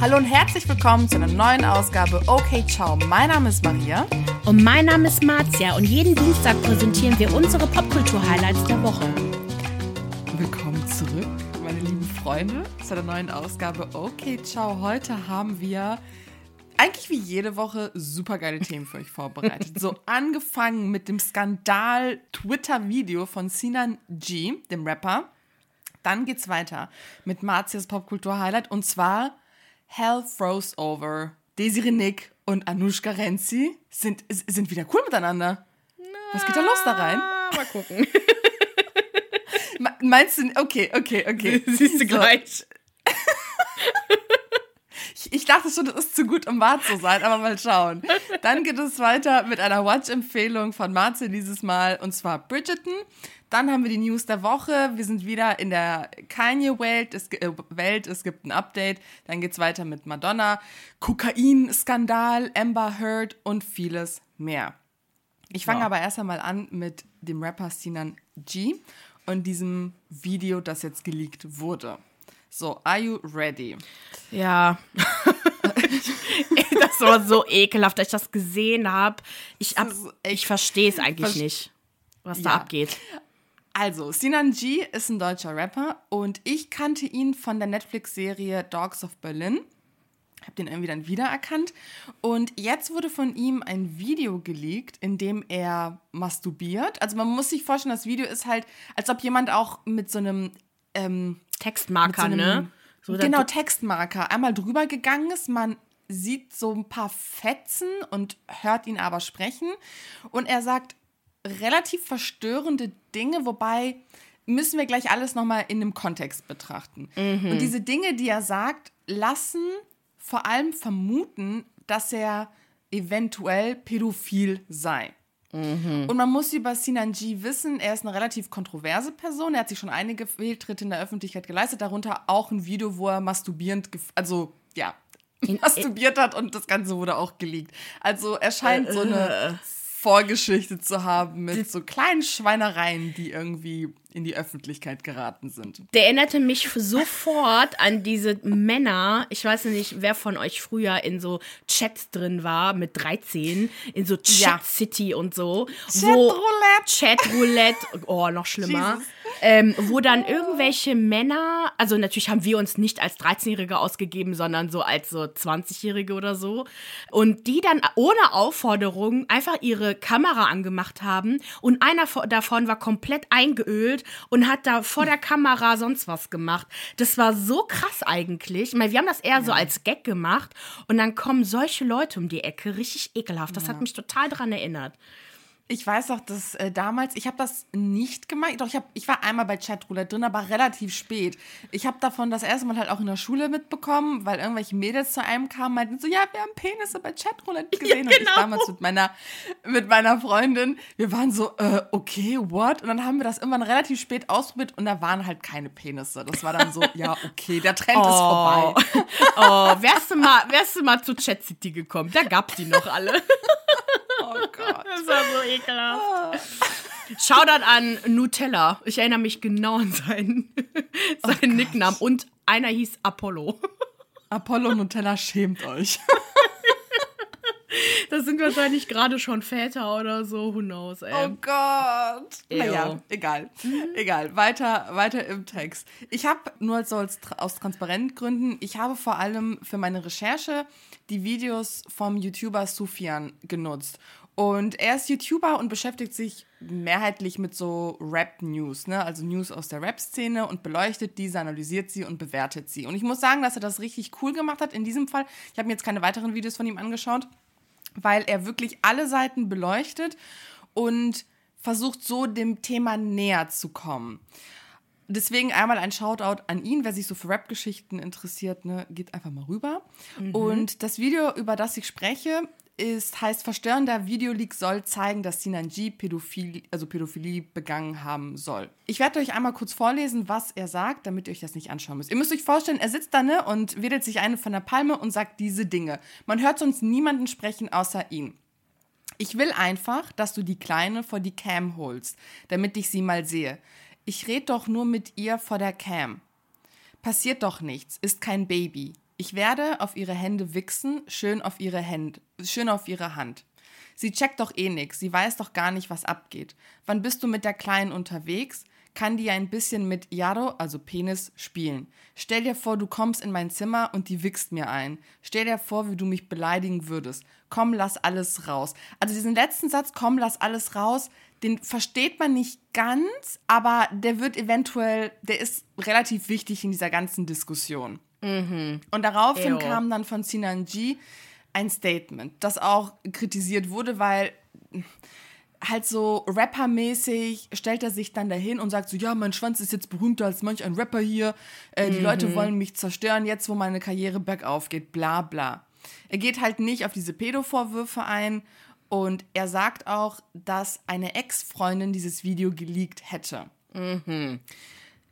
Hallo und herzlich willkommen zu einer neuen Ausgabe Okay Ciao. Mein Name ist Maria. Und mein Name ist Marzia und jeden Dienstag präsentieren wir unsere Popkultur-Highlights der Woche. Willkommen zurück, meine lieben Freunde, zu einer neuen Ausgabe Okay Ciao. Heute haben wir eigentlich wie jede Woche super geile Themen für euch vorbereitet. So angefangen mit dem Skandal-Twitter-Video von Sinan G, dem Rapper. Dann geht's weiter mit Marzias Popkultur-Highlight und zwar Hell Froze Over. Desiree Nick und Anushka Renzi sind, sind wieder cool miteinander. Was geht da los da rein? Mal gucken. Meinst du, okay, okay, okay. Siehst du gleich. Ich, ich, dachte schon, das ist zu gut, um wahr zu sein, aber mal schauen. Dann geht es weiter mit einer Watch-Empfehlung von Marze dieses Mal, und zwar Bridgerton. Dann haben wir die News der Woche. Wir sind wieder in der Kanye-Welt. Es, äh, Welt. es gibt ein Update. Dann geht es weiter mit Madonna, Kokain-Skandal, Amber Heard und vieles mehr. Ich fange ja. aber erst einmal an mit dem Rapper Sinan G und diesem Video, das jetzt geleakt wurde. So, are you ready? Ja. das war so ekelhaft, als ich das gesehen habe. Ich, ich verstehe es eigentlich Ver nicht, was da abgeht. Also, Sinan G ist ein deutscher Rapper und ich kannte ihn von der Netflix-Serie Dogs of Berlin. Hab den irgendwie dann wiedererkannt. Und jetzt wurde von ihm ein Video geleakt, in dem er masturbiert. Also man muss sich vorstellen, das Video ist halt, als ob jemand auch mit so einem ähm, Textmarker, so einem, ne? So genau, Textmarker. Einmal drüber gegangen ist, man sieht so ein paar Fetzen und hört ihn aber sprechen. Und er sagt relativ verstörende Dinge, wobei müssen wir gleich alles nochmal in einem Kontext betrachten. Mhm. Und diese Dinge, die er sagt, lassen vor allem vermuten, dass er eventuell pädophil sei. Mhm. Und man muss über Sinan G wissen, er ist eine relativ kontroverse Person. Er hat sich schon einige Fehltritte in der Öffentlichkeit geleistet, darunter auch ein Video, wo er masturbierend, also ja, masturbiert hat und das Ganze wurde auch geleakt. Also er scheint so eine äh. Vorgeschichte zu haben mit so kleinen Schweinereien, die irgendwie in die Öffentlichkeit geraten sind. Der erinnerte mich sofort an diese Männer. Ich weiß nicht, wer von euch früher in so Chats drin war mit 13, in so Chat ja. City und so. Chatroulette. Chatroulette. Oh, noch schlimmer. Ähm, wo dann irgendwelche Männer, also natürlich haben wir uns nicht als 13-Jährige ausgegeben, sondern so als so 20-Jährige oder so. Und die dann ohne Aufforderung einfach ihre Kamera angemacht haben und einer davon war komplett eingeölt und hat da vor der Kamera sonst was gemacht. Das war so krass eigentlich. Ich meine, wir haben das eher ja. so als Gag gemacht und dann kommen solche Leute um die Ecke, richtig ekelhaft. Das ja. hat mich total daran erinnert. Ich weiß auch, dass äh, damals, ich habe das nicht gemacht, doch ich, hab, ich war einmal bei Chatroulette drin, aber relativ spät. Ich habe davon das erste Mal halt auch in der Schule mitbekommen, weil irgendwelche Mädels zu einem kamen, meinten so, ja, wir haben Penisse bei Chatroulette gesehen. Ja, genau. Und ich damals mit meiner, mit meiner Freundin, wir waren so, äh, okay, what? Und dann haben wir das irgendwann relativ spät ausprobiert und da waren halt keine Penisse. Das war dann so, ja, okay, der Trend oh. ist vorbei. Oh, wärst du mal, wärst du mal zu Chat City gekommen, da gab's die noch alle. Oh Gott. Das war so ekelhaft. Shoutout an Nutella. Ich erinnere mich genau an seinen, seinen oh Nicknamen. Und einer hieß Apollo. Apollo Nutella schämt euch. Das sind wahrscheinlich gerade schon Väter oder so, who knows, ey. Oh Gott. Ew. Naja, egal. Mhm. Egal. Weiter, weiter im Text. Ich habe nur so als, aus Transparentgründen, ich habe vor allem für meine Recherche die Videos vom YouTuber Sufian genutzt. Und er ist YouTuber und beschäftigt sich mehrheitlich mit so Rap-News, ne? also News aus der Rap-Szene und beleuchtet diese, analysiert sie und bewertet sie. Und ich muss sagen, dass er das richtig cool gemacht hat in diesem Fall. Ich habe mir jetzt keine weiteren Videos von ihm angeschaut, weil er wirklich alle Seiten beleuchtet und versucht so dem Thema näher zu kommen. Deswegen einmal ein Shoutout an ihn, wer sich so für Rap-Geschichten interessiert, ne, geht einfach mal rüber. Mhm. Und das Video, über das ich spreche, ist, heißt Verstörender Videoleak soll zeigen, dass Sinan G Pädophil, also Pädophilie begangen haben soll. Ich werde euch einmal kurz vorlesen, was er sagt, damit ihr euch das nicht anschauen müsst. Ihr müsst euch vorstellen, er sitzt da ne, und wedelt sich eine von der Palme und sagt diese Dinge. Man hört sonst niemanden sprechen außer ihn. Ich will einfach, dass du die Kleine vor die Cam holst, damit ich sie mal sehe. Ich red doch nur mit ihr vor der Cam. Passiert doch nichts, ist kein Baby. Ich werde auf ihre Hände wichsen, schön auf ihre Hände, schön auf ihre Hand. Sie checkt doch eh nix, sie weiß doch gar nicht, was abgeht. Wann bist du mit der Kleinen unterwegs? Kann die ein bisschen mit Yaro, also Penis, spielen. Stell dir vor, du kommst in mein Zimmer und die wichst mir ein. Stell dir vor, wie du mich beleidigen würdest. Komm, lass alles raus. Also diesen letzten Satz, komm, lass alles raus, den versteht man nicht ganz, aber der wird eventuell, der ist relativ wichtig in dieser ganzen Diskussion. Mhm. Und daraufhin Eyo. kam dann von Sinan G ein Statement, das auch kritisiert wurde, weil halt so rappermäßig stellt er sich dann dahin und sagt so, ja, mein Schwanz ist jetzt berühmter als manch ein Rapper hier, äh, die mhm. Leute wollen mich zerstören, jetzt wo meine Karriere bergauf geht, bla bla. Er geht halt nicht auf diese Pedo-Vorwürfe ein und er sagt auch, dass eine Ex-Freundin dieses Video geleakt hätte. Mhm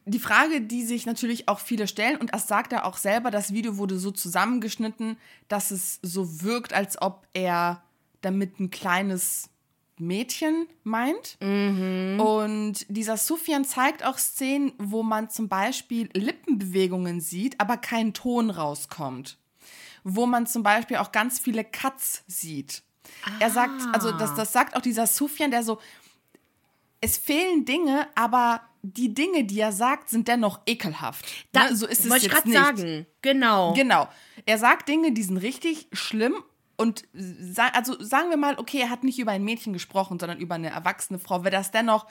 die Frage, die sich natürlich auch viele stellen, und das sagt er auch selber, das Video wurde so zusammengeschnitten, dass es so wirkt, als ob er damit ein kleines Mädchen meint. Mhm. Und dieser Sufjan zeigt auch Szenen, wo man zum Beispiel Lippenbewegungen sieht, aber kein Ton rauskommt. Wo man zum Beispiel auch ganz viele Cuts sieht. Ah. Er sagt, also das, das sagt auch dieser Sufjan, der so, es fehlen Dinge, aber die Dinge, die er sagt, sind dennoch ekelhaft. Da, ne? So ist es wollte ich gerade sagen. Genau. Genau. Er sagt Dinge, die sind richtig schlimm und also sagen wir mal, okay, er hat nicht über ein Mädchen gesprochen, sondern über eine erwachsene Frau. Wäre das dennoch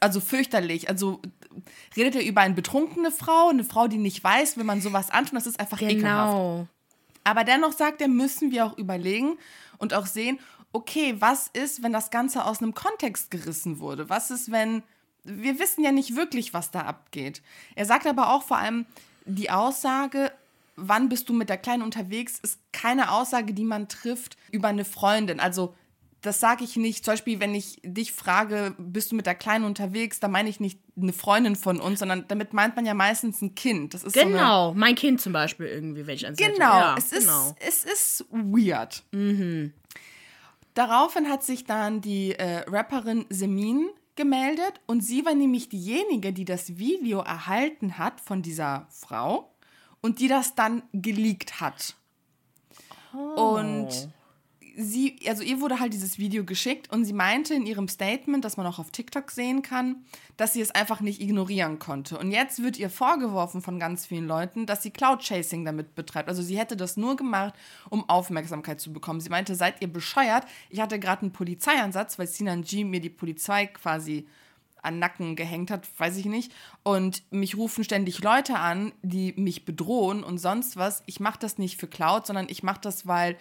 also fürchterlich? Also redet er über eine betrunkene Frau, eine Frau, die nicht weiß, wenn man sowas antun, das ist einfach genau. ekelhaft. Aber dennoch sagt er, müssen wir auch überlegen und auch sehen, okay, was ist, wenn das Ganze aus einem Kontext gerissen wurde? Was ist, wenn wir wissen ja nicht wirklich, was da abgeht. Er sagt aber auch vor allem, die Aussage, wann bist du mit der Kleinen unterwegs, ist keine Aussage, die man trifft über eine Freundin. Also das sage ich nicht. Zum Beispiel, wenn ich dich frage, bist du mit der Kleinen unterwegs, da meine ich nicht eine Freundin von uns, sondern damit meint man ja meistens ein Kind. Das ist genau, so mein Kind zum Beispiel irgendwie, wenn ich ans Genau, ja, es, genau. Ist, es ist weird. Mhm. Daraufhin hat sich dann die äh, Rapperin Semin gemeldet und sie war nämlich diejenige, die das Video erhalten hat von dieser Frau und die das dann geleakt hat. Oh. Und sie, also ihr wurde halt dieses Video geschickt und sie meinte in ihrem Statement, das man auch auf TikTok sehen kann, dass sie es einfach nicht ignorieren konnte. Und jetzt wird ihr vorgeworfen von ganz vielen Leuten, dass sie Cloud-Chasing damit betreibt. Also sie hätte das nur gemacht, um Aufmerksamkeit zu bekommen. Sie meinte, seid ihr bescheuert? Ich hatte gerade einen Polizeieinsatz, weil Sinan G mir die Polizei quasi an Nacken gehängt hat, weiß ich nicht. Und mich rufen ständig Leute an, die mich bedrohen und sonst was. Ich mache das nicht für Cloud, sondern ich mache das, weil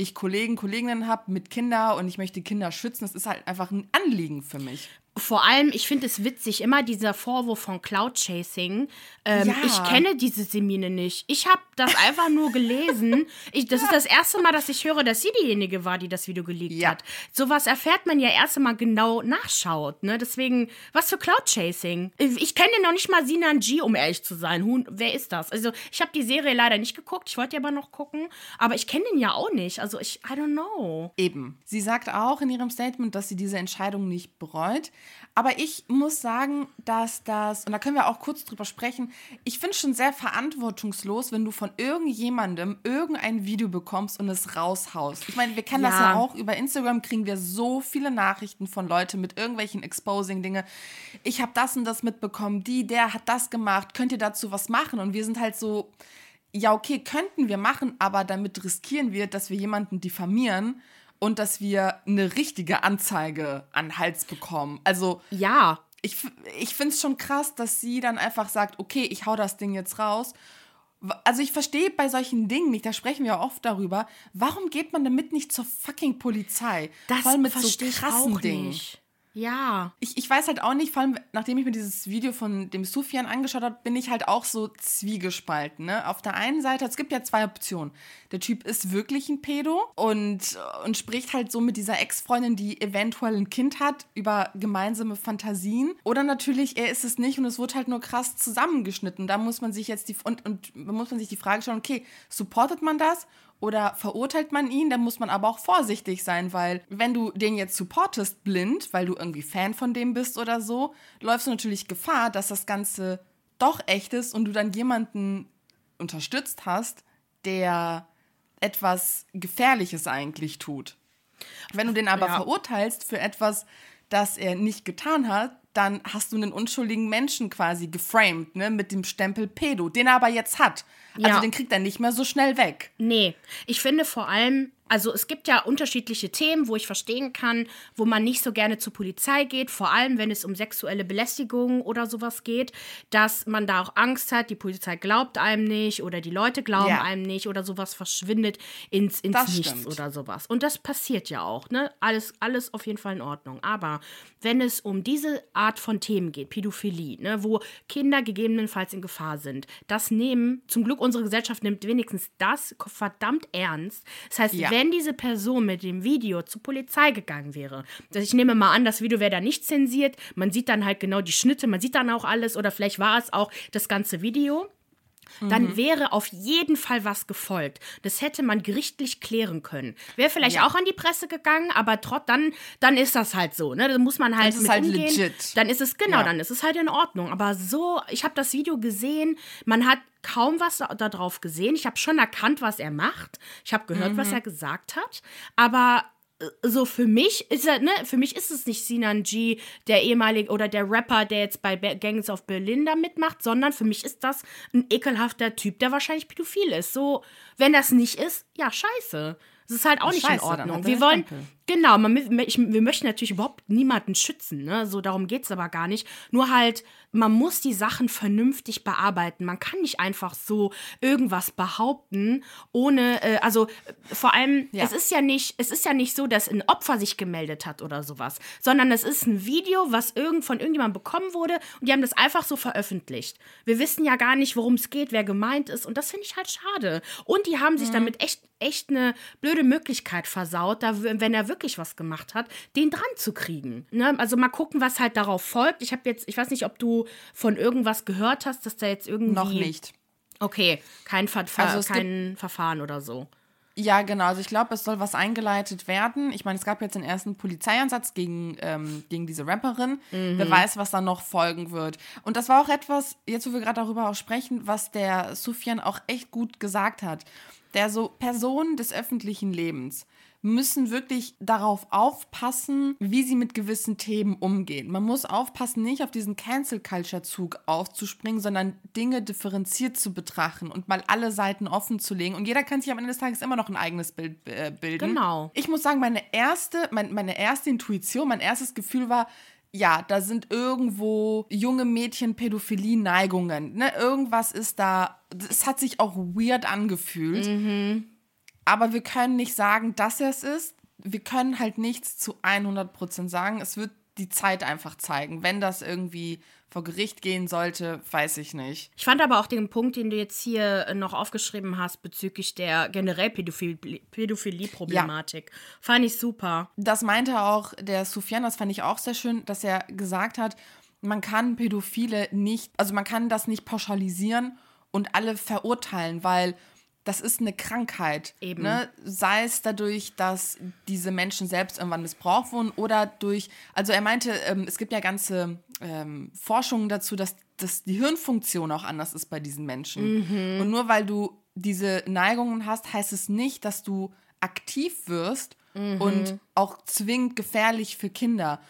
ich Kollegen, Kolleginnen habe mit Kindern und ich möchte Kinder schützen. Das ist halt einfach ein Anliegen für mich vor allem, ich finde es witzig, immer dieser Vorwurf von Cloud Chasing. Ähm, ja. Ich kenne diese Semine nicht. Ich habe das einfach nur gelesen. Ich, das ist das erste Mal, dass ich höre, dass sie diejenige war, die das Video geleakt ja. hat. Sowas erfährt man ja erst einmal genau nachschaut. Ne? Deswegen, was für Cloud Chasing? Ich kenne noch nicht mal Sinan G, um ehrlich zu sein. Hun, wer ist das? Also, ich habe die Serie leider nicht geguckt. Ich wollte aber noch gucken. Aber ich kenne den ja auch nicht. Also, ich, I don't know. Eben. Sie sagt auch in ihrem Statement, dass sie diese Entscheidung nicht bereut. Aber ich muss sagen, dass das, und da können wir auch kurz drüber sprechen, ich finde es schon sehr verantwortungslos, wenn du von irgendjemandem irgendein Video bekommst und es raushaust. Ich meine, wir kennen ja. das ja auch. Über Instagram kriegen wir so viele Nachrichten von Leuten mit irgendwelchen Exposing-Dinge. Ich habe das und das mitbekommen, die, der hat das gemacht, könnt ihr dazu was machen? Und wir sind halt so, ja, okay, könnten wir machen, aber damit riskieren wir, dass wir jemanden diffamieren und dass wir eine richtige Anzeige an Hals bekommen. Also ja, ich, ich finde es schon krass, dass sie dann einfach sagt, okay, ich hau das Ding jetzt raus. Also ich verstehe bei solchen Dingen nicht, da sprechen wir oft darüber, warum geht man damit nicht zur fucking Polizei? Das Voll mit so krassen Dingen. Nicht. Ja. Ich, ich weiß halt auch nicht, vor allem nachdem ich mir dieses Video von dem Sufian angeschaut habe, bin ich halt auch so zwiegespalten. Ne? Auf der einen Seite, es gibt ja zwei Optionen. Der Typ ist wirklich ein Pedo und, und spricht halt so mit dieser Ex-Freundin, die eventuell ein Kind hat, über gemeinsame Fantasien. Oder natürlich, er ist es nicht und es wird halt nur krass zusammengeschnitten. Da muss man sich jetzt die und, und muss man sich die Frage stellen, okay, supportet man das oder verurteilt man ihn, dann muss man aber auch vorsichtig sein, weil wenn du den jetzt supportest blind, weil du irgendwie Fan von dem bist oder so, läufst du natürlich Gefahr, dass das Ganze doch echt ist und du dann jemanden unterstützt hast, der etwas Gefährliches eigentlich tut. Wenn du den aber ja. verurteilst für etwas, das er nicht getan hat, dann hast du einen unschuldigen Menschen quasi geframed, ne, mit dem Stempel Pedo, den er aber jetzt hat. Also ja. den kriegt er nicht mehr so schnell weg. Nee, ich finde vor allem, also es gibt ja unterschiedliche Themen, wo ich verstehen kann, wo man nicht so gerne zur Polizei geht, vor allem wenn es um sexuelle Belästigung oder sowas geht, dass man da auch Angst hat, die Polizei glaubt einem nicht oder die Leute glauben ja. einem nicht oder sowas verschwindet ins, ins Nichts stimmt. oder sowas. Und das passiert ja auch, ne? Alles, alles auf jeden Fall in Ordnung. Aber wenn es um diese Art von Themen geht, Pädophilie, ne, wo Kinder gegebenenfalls in Gefahr sind, das nehmen, zum Glück unsere Gesellschaft nimmt wenigstens das verdammt ernst. Das heißt, ja. wenn wenn diese Person mit dem Video zur Polizei gegangen wäre, dass ich nehme mal an, das Video wäre da nicht zensiert, man sieht dann halt genau die Schnitte, man sieht dann auch alles oder vielleicht war es auch das ganze Video dann mhm. wäre auf jeden Fall was gefolgt. Das hätte man gerichtlich klären können. Wäre vielleicht ja. auch an die Presse gegangen, aber trotz dann, dann ist das halt so. Ne? Da muss man halt das mit halt umgehen. Legit. Dann ist es genau, ja. dann ist es halt in Ordnung. Aber so, ich habe das Video gesehen, man hat kaum was darauf gesehen. Ich habe schon erkannt, was er macht. Ich habe gehört, mhm. was er gesagt hat. Aber so für mich ist er, ne, für mich ist es nicht Sinan G, der ehemalige oder der Rapper, der jetzt bei Gangs of Berlin da mitmacht, sondern für mich ist das ein ekelhafter Typ, der wahrscheinlich pädophil ist. So, wenn das nicht ist, ja, scheiße. Das ist halt auch nicht Scheiße, in Ordnung. Wir wollen, Stempel. Genau, man, ich, wir möchten natürlich überhaupt niemanden schützen, ne? So darum geht es aber gar nicht. Nur halt, man muss die Sachen vernünftig bearbeiten. Man kann nicht einfach so irgendwas behaupten, ohne, äh, also vor allem, ja. es ist ja nicht, es ist ja nicht so, dass ein Opfer sich gemeldet hat oder sowas, sondern es ist ein Video, was irgend, von irgendjemandem bekommen wurde und die haben das einfach so veröffentlicht. Wir wissen ja gar nicht, worum es geht, wer gemeint ist und das finde ich halt schade. Und die haben sich mhm. damit echt, echt eine blöde blöde Möglichkeit versaut, da, wenn er wirklich was gemacht hat, den dran zu kriegen. Ne? Also mal gucken, was halt darauf folgt. Ich habe jetzt, ich weiß nicht, ob du von irgendwas gehört hast, dass da jetzt irgendwie. Noch nicht. Okay, kein, Ver also kein Verfahren oder so. Ja, genau. Also ich glaube, es soll was eingeleitet werden. Ich meine, es gab jetzt den ersten Polizeieinsatz gegen, ähm, gegen diese Rapperin. Mhm. Wer weiß, was da noch folgen wird. Und das war auch etwas, jetzt wo wir gerade darüber auch sprechen, was der Sufjan auch echt gut gesagt hat der so Personen des öffentlichen Lebens müssen wirklich darauf aufpassen, wie sie mit gewissen Themen umgehen. Man muss aufpassen, nicht auf diesen Cancel-Culture-Zug aufzuspringen, sondern Dinge differenziert zu betrachten und mal alle Seiten offen zu legen. Und jeder kann sich am Ende des Tages immer noch ein eigenes Bild äh, bilden. Genau. Ich muss sagen, meine erste, mein, meine erste Intuition, mein erstes Gefühl war, ja, da sind irgendwo junge Mädchen Pädophilie-Neigungen. Ne? Irgendwas ist da. Es hat sich auch weird angefühlt. Mhm. Aber wir können nicht sagen, dass er es ist. Wir können halt nichts zu 100% sagen. Es wird die Zeit einfach zeigen. Wenn das irgendwie vor Gericht gehen sollte, weiß ich nicht. Ich fand aber auch den Punkt, den du jetzt hier äh, noch aufgeschrieben hast bezüglich der generell Pädophilie-Problematik, ja. fand ich super. Das meinte auch der Sufjan, das fand ich auch sehr schön, dass er gesagt hat, man kann Pädophile nicht, also man kann das nicht pauschalisieren und alle verurteilen, weil das ist eine Krankheit. Eben. Ne? Sei es dadurch, dass diese Menschen selbst irgendwann missbraucht wurden oder durch, also er meinte, ähm, es gibt ja ganze ähm, Forschungen dazu, dass, dass die Hirnfunktion auch anders ist bei diesen Menschen. Mhm. Und nur weil du diese Neigungen hast, heißt es nicht, dass du aktiv wirst mhm. und auch zwingend gefährlich für Kinder.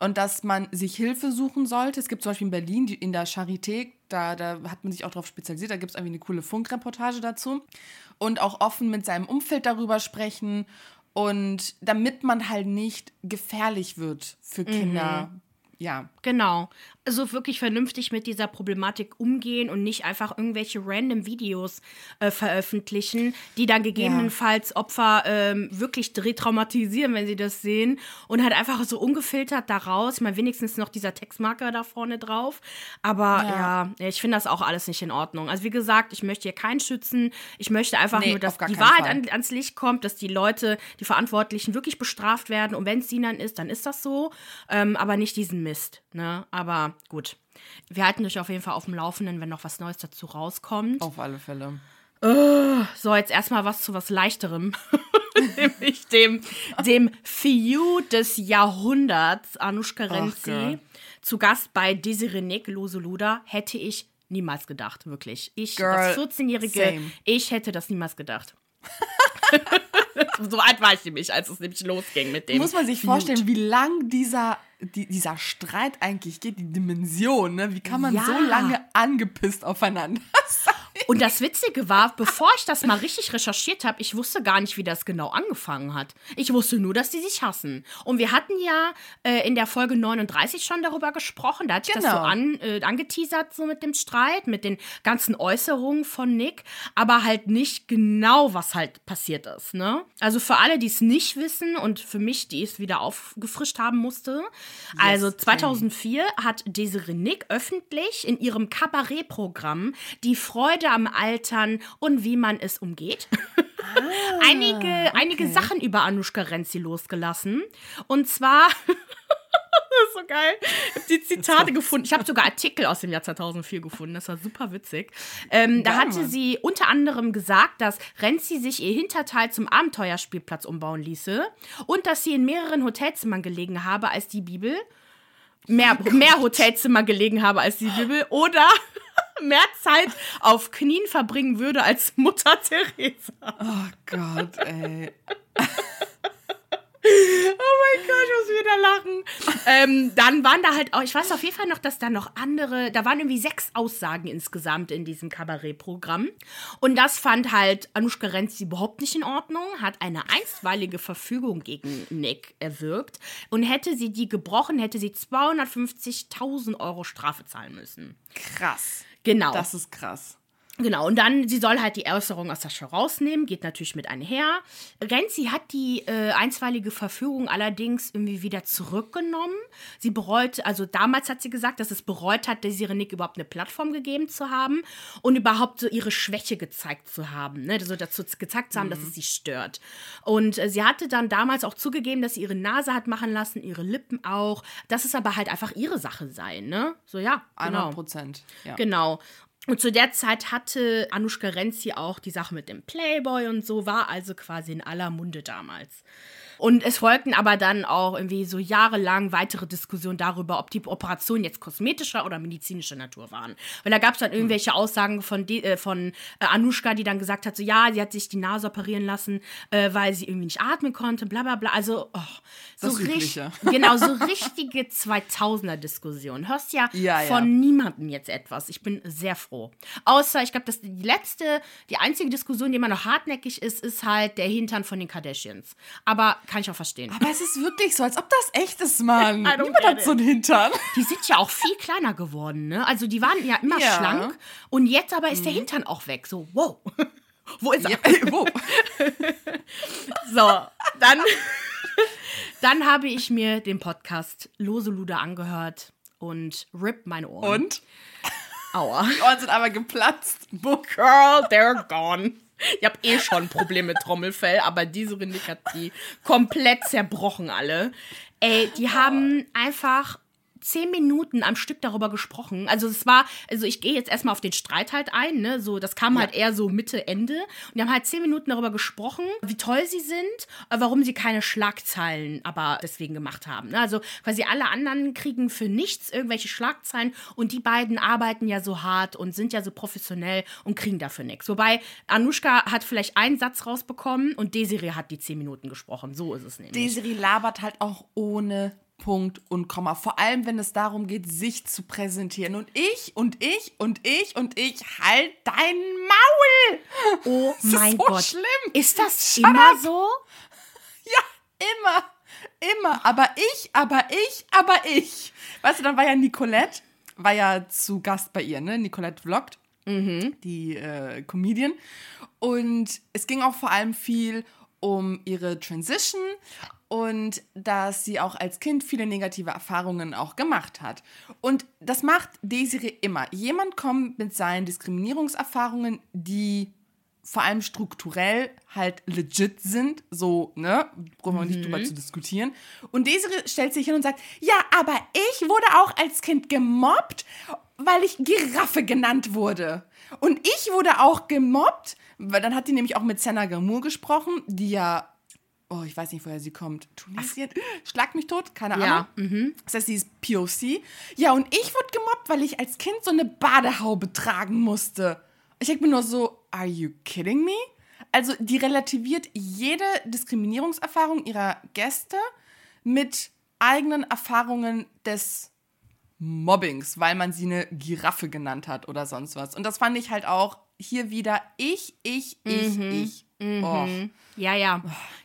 Und dass man sich Hilfe suchen sollte. Es gibt zum Beispiel in Berlin die, in der Charité, da, da hat man sich auch darauf spezialisiert, da gibt es irgendwie eine coole Funkreportage dazu. Und auch offen mit seinem Umfeld darüber sprechen. Und damit man halt nicht gefährlich wird für Kinder. Mhm. Ja. Genau so wirklich vernünftig mit dieser Problematik umgehen und nicht einfach irgendwelche random Videos äh, veröffentlichen, die dann gegebenenfalls ja. Opfer ähm, wirklich retraumatisieren, wenn sie das sehen und halt einfach so ungefiltert daraus. Ich meine, wenigstens noch dieser Textmarker da vorne drauf. Aber ja, ja ich finde das auch alles nicht in Ordnung. Also wie gesagt, ich möchte hier keinen schützen. Ich möchte einfach nee, nur, dass die Wahrheit an, ans Licht kommt, dass die Leute, die Verantwortlichen wirklich bestraft werden. Und wenn es ihnen dann ist, dann ist das so. Ähm, aber nicht diesen Mist. Ne? Aber gut. Wir halten dich auf jeden Fall auf dem Laufenden, wenn noch was Neues dazu rauskommt. Auf alle Fälle. Uh, so, jetzt erstmal was zu was Leichterem. Nämlich dem, dem Feud des Jahrhunderts, Anushka Renzi. Zu Gast bei Desiree Nick, Lose Luda, hätte ich niemals gedacht, wirklich. Ich Girl, als 14-Jährige, same. ich hätte das niemals gedacht. so alt war ich nämlich, als es nämlich losging mit dem. Muss man sich Feud. vorstellen, wie lang dieser, die, dieser Streit eigentlich geht, die Dimension, ne? Wie kann man Ja. so lange angepisst aufeinander sein? Und das Witzige war, bevor ich das mal richtig recherchiert habe, ich wusste gar nicht, wie das genau angefangen hat. Ich wusste nur, dass die sich hassen. Und wir hatten ja äh, in der Folge 39 schon darüber gesprochen. Da hatte ich das so Genau. an, äh, angeteasert, so mit dem Streit, mit den ganzen Äußerungen von Nick, aber halt nicht genau, was halt passiert ist. Ne? Also für alle, die es nicht wissen und für mich, die es wieder aufgefrischt haben musste. also 2004 hat Desiree Nick öffentlich in ihrem Kabarettprogramm die Freude am Altern und wie man es umgeht. einige, einige Sachen über Anushka Renzi losgelassen. Und zwar. Das ist so geil. Ich habe die Zitate gefunden. Ich habe sogar Artikel aus dem Jahr 2004 gefunden. Das war super witzig. Ähm, da hatte sie unter anderem gesagt, dass Renzi sich ihr Hinterteil zum Abenteuerspielplatz umbauen ließe und dass sie in mehreren Hotelzimmern gelegen habe als die Bibel. Mehr, mehr Hotelzimmer gelegen habe als die Bibel oder mehr Zeit auf Knien verbringen würde als Mutter Teresa. Oh Gott, ey. Oh mein Gott, ich muss wieder lachen. Ähm, dann waren da halt auch, ich weiß auf jeden Fall noch, dass da noch andere, da waren irgendwie sechs Aussagen insgesamt in diesem Kabarettprogramm. Und das fand halt Anushka Renzi überhaupt nicht in Ordnung, hat eine einstweilige Verfügung gegen Nick erwirkt und hätte sie die gebrochen, hätte sie 250.000 Euro Strafe zahlen müssen. Krass. Genau. Das ist krass. Genau, und dann, sie soll halt die Äußerung aus der Show rausnehmen, geht natürlich mit einher. Renzi hat die äh, einstweilige Verfügung allerdings irgendwie wieder zurückgenommen. Sie bereut, also damals hat sie gesagt, dass es bereut hat, Desiree Nick überhaupt eine Plattform gegeben zu haben und überhaupt so ihre Schwäche gezeigt zu haben, ne? so dazu gezeigt zu haben, dass es sie stört. Und äh, sie hatte dann damals auch zugegeben, dass sie ihre Nase hat machen lassen, ihre Lippen auch, dass es aber halt einfach ihre Sache sei, ne? So, ja, 100 genau. Prozent. Ja. Genau. Und zu der Zeit hatte Anushka Renzi auch die Sache mit dem Playboy und so, war also quasi in aller Munde damals. Und es folgten aber dann auch irgendwie so jahrelang weitere Diskussionen darüber, ob die Operationen jetzt kosmetischer oder medizinischer Natur waren. Weil da gab es dann irgendwelche Aussagen von, De äh, von äh, Anushka, die dann gesagt hat, so ja, sie hat sich die Nase operieren lassen, äh, weil sie irgendwie nicht atmen konnte, bla bla bla. Also, oh, so richtig, genau, so richtige 2000er-Diskussion. Hörst ja, Ja, ja. von niemandem jetzt etwas. Ich bin sehr froh. Außer, ich glaube, dass die letzte, die einzige Diskussion, die immer noch hartnäckig ist, ist halt der Hintern von den Kardashians. Aber kann ich auch verstehen. Aber es ist wirklich so, als ob das echt ist, Mann. Niemand hat so einen Hintern. Die sind ja auch viel kleiner geworden, ne? Also die waren ja immer Ja. schlank und jetzt aber ist der Hintern auch weg. So, wow. Wo ist er? Ja, wo? So, dann, dann habe ich mir den Podcast Lose Lude angehört und rip meine Ohren. Und? Aua. Die Ohren sind aber geplatzt. Buh. Girl, they're gone. Ich habe eh schon Probleme mit Trommelfell, aber diese Rindik hat die komplett zerbrochen alle. Ey, die haben einfach zehn Minuten am Stück darüber gesprochen. Also es war, also ich gehe jetzt erstmal auf den Streit halt ein, ne? So, das kam halt eher so Mitte, Ende. Und die haben halt zehn Minuten darüber gesprochen, wie toll sie sind, äh, warum sie keine Schlagzeilen aber deswegen gemacht haben. Ne? Also quasi alle anderen kriegen für nichts irgendwelche Schlagzeilen und die beiden arbeiten ja so hart und sind ja so professionell und kriegen dafür nichts. Wobei Anushka hat vielleicht einen Satz rausbekommen und Desiree hat die zehn Minuten gesprochen. So ist es nämlich. Desiree labert halt auch ohne Punkt und Komma. Vor allem, wenn es darum geht, sich zu präsentieren. Und ich und ich und ich und ich, halt dein Maul! oh ist mein so Gott. schlimm. Ist das Shut immer up. so? Ja, immer. Immer. Aber ich, aber ich, aber ich. Weißt du, dann war ja Nicolette, war ja zu Gast bei ihr, ne? Nicolette vloggt, die äh, Comedian. Und es ging auch vor allem viel um ihre Transition und dass sie auch als Kind viele negative Erfahrungen auch gemacht hat. Und das macht Desiree immer. Jemand kommt mit seinen Diskriminierungserfahrungen, die vor allem strukturell halt legit sind, so, ne, brauchen wir nicht drüber zu diskutieren. Und Desiree stellt sich hin und sagt, ja, aber ich wurde auch als Kind gemobbt, weil ich Giraffe genannt wurde. Und ich wurde auch gemobbt, weil dann hat die nämlich auch mit Senna Gamur gesprochen, die ja oh, ich weiß nicht, woher sie kommt. Tunesien? Schlag mich tot? Keine Ahnung. Ja, mhm. Das heißt, sie ist POC. Ja, und ich wurde gemobbt, weil ich als Kind so eine Badehaube tragen musste. Ich denke mir nur so, are you kidding me? Also, die relativiert jede Diskriminierungserfahrung ihrer Gäste mit eigenen Erfahrungen des Mobbings, weil man sie eine Giraffe genannt hat oder sonst was. Und das fand ich halt auch hier wieder ich, ich, ich, mhm. ich. Mhm. Oh. Ja, ja.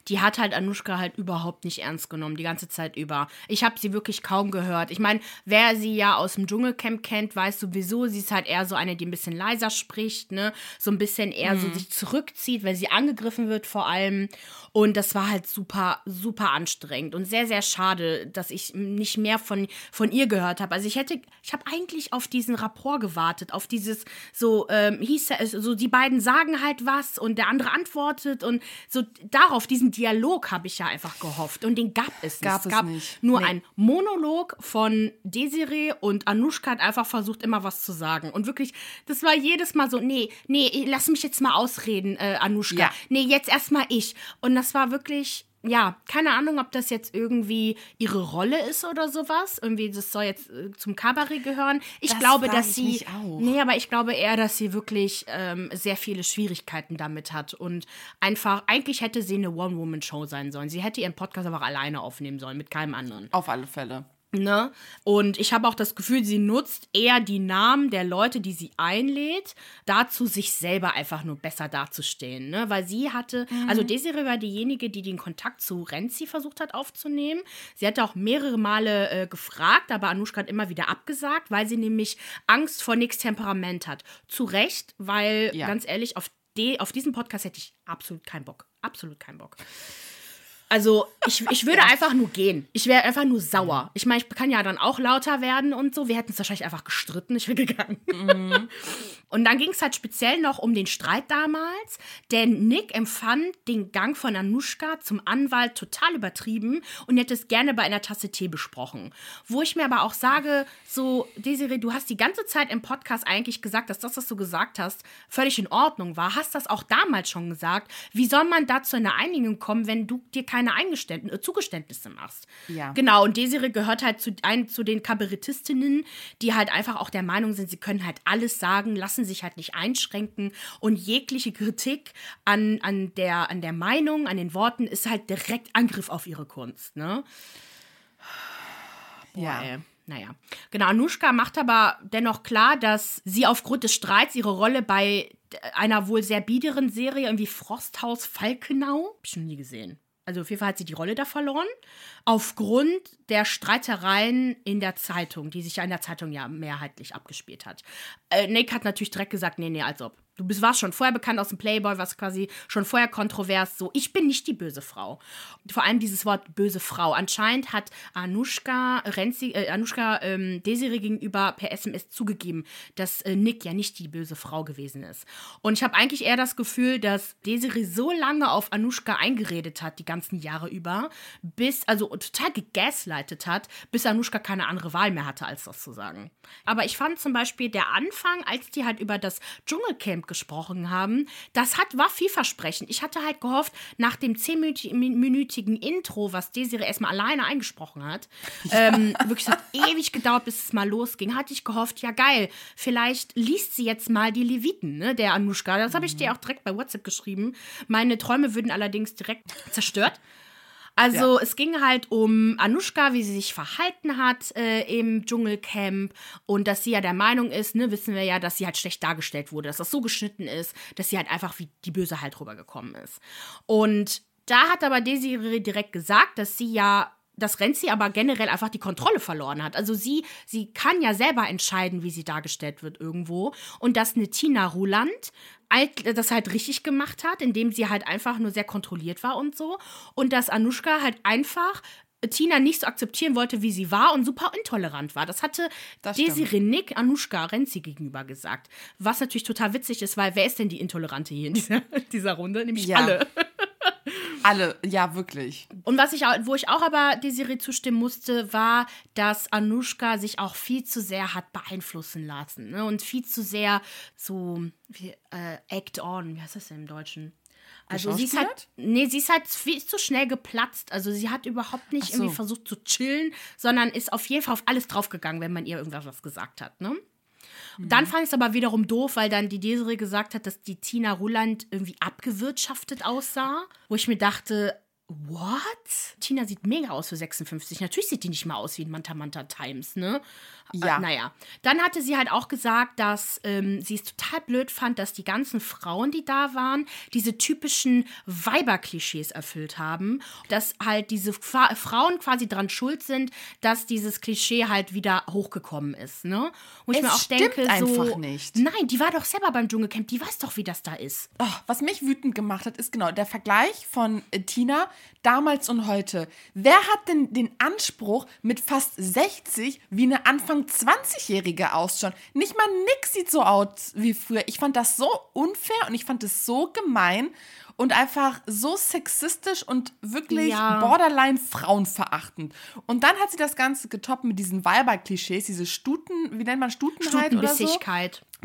Die hat halt Anushka halt überhaupt nicht ernst genommen, die ganze Zeit über. Ich habe sie wirklich kaum gehört. Ich meine, wer sie ja aus dem Dschungelcamp kennt, weiß sowieso, sie ist halt eher so eine, die ein bisschen leiser spricht, ne? So ein bisschen eher mhm. so sich zurückzieht, weil sie angegriffen wird vor allem. Und das war halt super, super anstrengend und sehr, sehr schade, dass ich nicht mehr von, von ihr gehört habe. Also ich hätte, ich habe eigentlich auf diesen Rapport gewartet, auf dieses, so, ähm, hieß es, so die beiden sagen halt was und der andere antwortet und so darauf, diesen Dialog habe ich ja einfach gehofft und den gab es nicht. Gab es gab nicht. nur nee. ein Monolog von Desiree und Anushka hat einfach versucht, immer was zu sagen. Und wirklich, das war jedes Mal so, nee, nee, lass mich jetzt mal ausreden, äh, Anushka. Ja. Nee, jetzt erstmal ich. Und das war wirklich ja, keine Ahnung, ob das jetzt irgendwie ihre Rolle ist oder sowas. Irgendwie, das soll jetzt äh, zum Kabarett gehören. Ich das glaube, dass ich sie. Auch. Nee, aber ich glaube eher, dass sie wirklich ähm, sehr viele Schwierigkeiten damit hat. Und einfach, eigentlich hätte sie eine One-Woman-Show sein sollen. Sie hätte ihren Podcast aber auch alleine aufnehmen sollen, mit keinem anderen. Auf alle Fälle. Ne? Und ich habe auch das Gefühl, sie nutzt eher die Namen der Leute, die sie einlädt, dazu, sich selber einfach nur besser darzustehen. Ne? Weil sie hatte, mhm. also Desiree war diejenige, die den Kontakt zu Renzi versucht hat aufzunehmen. Sie hatte auch mehrere Male äh, gefragt, aber Anushka hat immer wieder abgesagt, weil sie nämlich Angst vor nix Temperament hat. Zu Recht, weil, ja. ganz ehrlich, auf, de, auf diesen Podcast hätte ich absolut keinen Bock. Absolut keinen Bock. Also ich, ich würde einfach nur gehen. Ich wäre einfach nur sauer. Ich meine, ich kann ja dann auch lauter werden und so. Wir hätten es wahrscheinlich einfach gestritten. Ich wäre gegangen. Mhm. Und dann ging es halt speziell noch um den Streit damals. Denn Nick empfand den Gang von Anushka zum Anwalt total übertrieben und hätte es gerne bei einer Tasse Tee besprochen. Wo ich mir aber auch sage, so, Desiree, du hast die ganze Zeit im Podcast eigentlich gesagt, dass das, was du gesagt hast, völlig in Ordnung war. Hast das auch damals schon gesagt. Wie soll man da zu einer Einigung kommen, wenn du dir keine Eingeständnis, äh, Zugeständnisse machst. Ja. Genau, und Desiree gehört halt zu, ein, zu den Kabarettistinnen, die halt einfach auch der Meinung sind, sie können halt alles sagen, lassen sich halt nicht einschränken und jegliche Kritik an, an, der, an der Meinung, an den Worten ist halt direkt Angriff auf ihre Kunst, ne? Ja. Boah, naja, genau. Anushka macht aber dennoch klar, dass sie aufgrund des Streits ihre Rolle bei einer wohl sehr biederen Serie, irgendwie Frosthaus Falkenau, hab ich schon nie gesehen also auf jeden Fall hat sie die Rolle da verloren, aufgrund der Streitereien in der Zeitung, die sich ja in der Zeitung ja mehrheitlich abgespielt hat. Äh, Nick hat natürlich direkt gesagt, nee, nee, als ob. Du bist, warst schon vorher bekannt aus dem Playboy, was quasi schon vorher kontrovers, so, ich bin nicht die böse Frau. Vor allem dieses Wort böse Frau. Anscheinend hat Anushka, Renzi, äh, Anushka ähm, Desiree gegenüber per SMS zugegeben, dass äh, Nick ja nicht die böse Frau gewesen ist. Und ich habe eigentlich eher das Gefühl, dass Desiree so lange auf Anushka eingeredet hat, die ganzen Jahre über, bis, also total gegaslightet hat, bis Anushka keine andere Wahl mehr hatte, als das zu sagen. Aber ich fand zum Beispiel der Anfang, als die halt über das Dschungelcamp gesprochen haben, das hat, war vielversprechend. Ich hatte halt gehofft, nach dem zehnminütigen Intro, was Desiree erstmal alleine eingesprochen hat, ja. ähm, wirklich hat ewig gedauert, bis es mal losging, hatte ich gehofft, ja geil, vielleicht liest sie jetzt mal die Leviten, ne, der Anushka. Das habe ich dir mhm. auch direkt bei WhatsApp geschrieben. Meine Träume würden allerdings direkt zerstört. Also ja. es ging halt um Anushka, wie sie sich verhalten hat äh, im Dschungelcamp und dass sie ja der Meinung ist, ne, wissen wir ja, dass sie halt schlecht dargestellt wurde, dass das so geschnitten ist, dass sie halt einfach wie die Böse halt rübergekommen ist. Und da hat aber Desiree direkt gesagt, dass sie ja dass Renzi aber generell einfach die Kontrolle verloren hat. Also sie, sie kann ja selber entscheiden, wie sie dargestellt wird irgendwo. Und dass eine Tina Ruland das halt richtig gemacht hat, indem sie halt einfach nur sehr kontrolliert war und so. Und dass Anushka halt einfach Tina nicht so akzeptieren wollte, wie sie war und super intolerant war. Das hatte das Desiree Nick Anushka Renzi gegenüber gesagt. Was natürlich total witzig ist, weil wer ist denn die Intolerante hier in dieser, dieser Runde? Nämlich ja. alle. Alle, ja, wirklich. Und was ich wo ich auch aber Desiree zustimmen musste, war, dass Anushka sich auch viel zu sehr hat beeinflussen lassen. Ne? Und viel zu sehr so wie, äh, act on, wie heißt das denn im Deutschen? Also sie ist halt, nee, sie ist halt viel zu schnell geplatzt. Also sie hat überhaupt nicht so. irgendwie versucht zu chillen, sondern ist auf jeden Fall auf alles draufgegangen, wenn man ihr irgendwas gesagt hat, ne? Mhm. Dann fand ich es aber wiederum doof, weil dann die Desiree gesagt hat, dass die Tina Ruland irgendwie abgewirtschaftet aussah. Wo ich mir dachte, What? Tina sieht mega aus für 56. Natürlich sieht die nicht mal aus wie ein Manta Manta Times, ne? Ja. Äh, naja. Dann hatte sie halt auch gesagt, dass ähm, sie es total blöd fand, dass die ganzen Frauen, die da waren, diese typischen Weiber-Klischees erfüllt haben. Dass halt diese Fa Frauen quasi dran schuld sind, dass dieses Klischee halt wieder hochgekommen ist, ne? Wo ich es mir auch denke, einfach so. Nicht. Nein, die war doch selber beim Dschungelcamp, die weiß doch, wie das da ist. Oh, was mich wütend gemacht hat, ist genau der Vergleich von äh, Tina damals und heute. Wer hat denn den Anspruch, mit fast 60 wie eine Anfang 20-Jährige auszuschauen? Nicht mal Nick sieht so aus wie früher. Ich fand das so unfair und ich fand es so gemein und einfach so sexistisch und wirklich ja. borderline frauenverachtend. Und dann hat sie das Ganze getoppt mit diesen Weiber-Klischees, diese Stuten, wie nennt man Stutenheit oder so?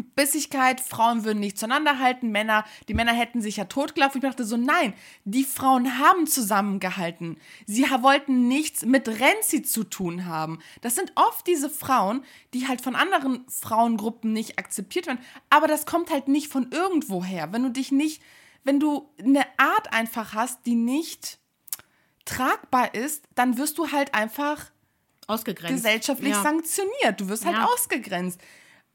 Bissigkeit, Frauen würden nicht zueinander halten, Männer, die Männer hätten sich ja totgelaufen. Ich dachte so, nein, die Frauen haben zusammengehalten. Sie wollten nichts mit Renzi zu tun haben. Das sind oft diese Frauen, die halt von anderen Frauengruppen nicht akzeptiert werden. Aber das kommt halt nicht von irgendwoher. Wenn du dich nicht wenn du eine Art einfach hast, die nicht tragbar ist, dann wirst du halt einfach ausgegrenzt. gesellschaftlich ja. sanktioniert. Du wirst halt ja. ausgegrenzt.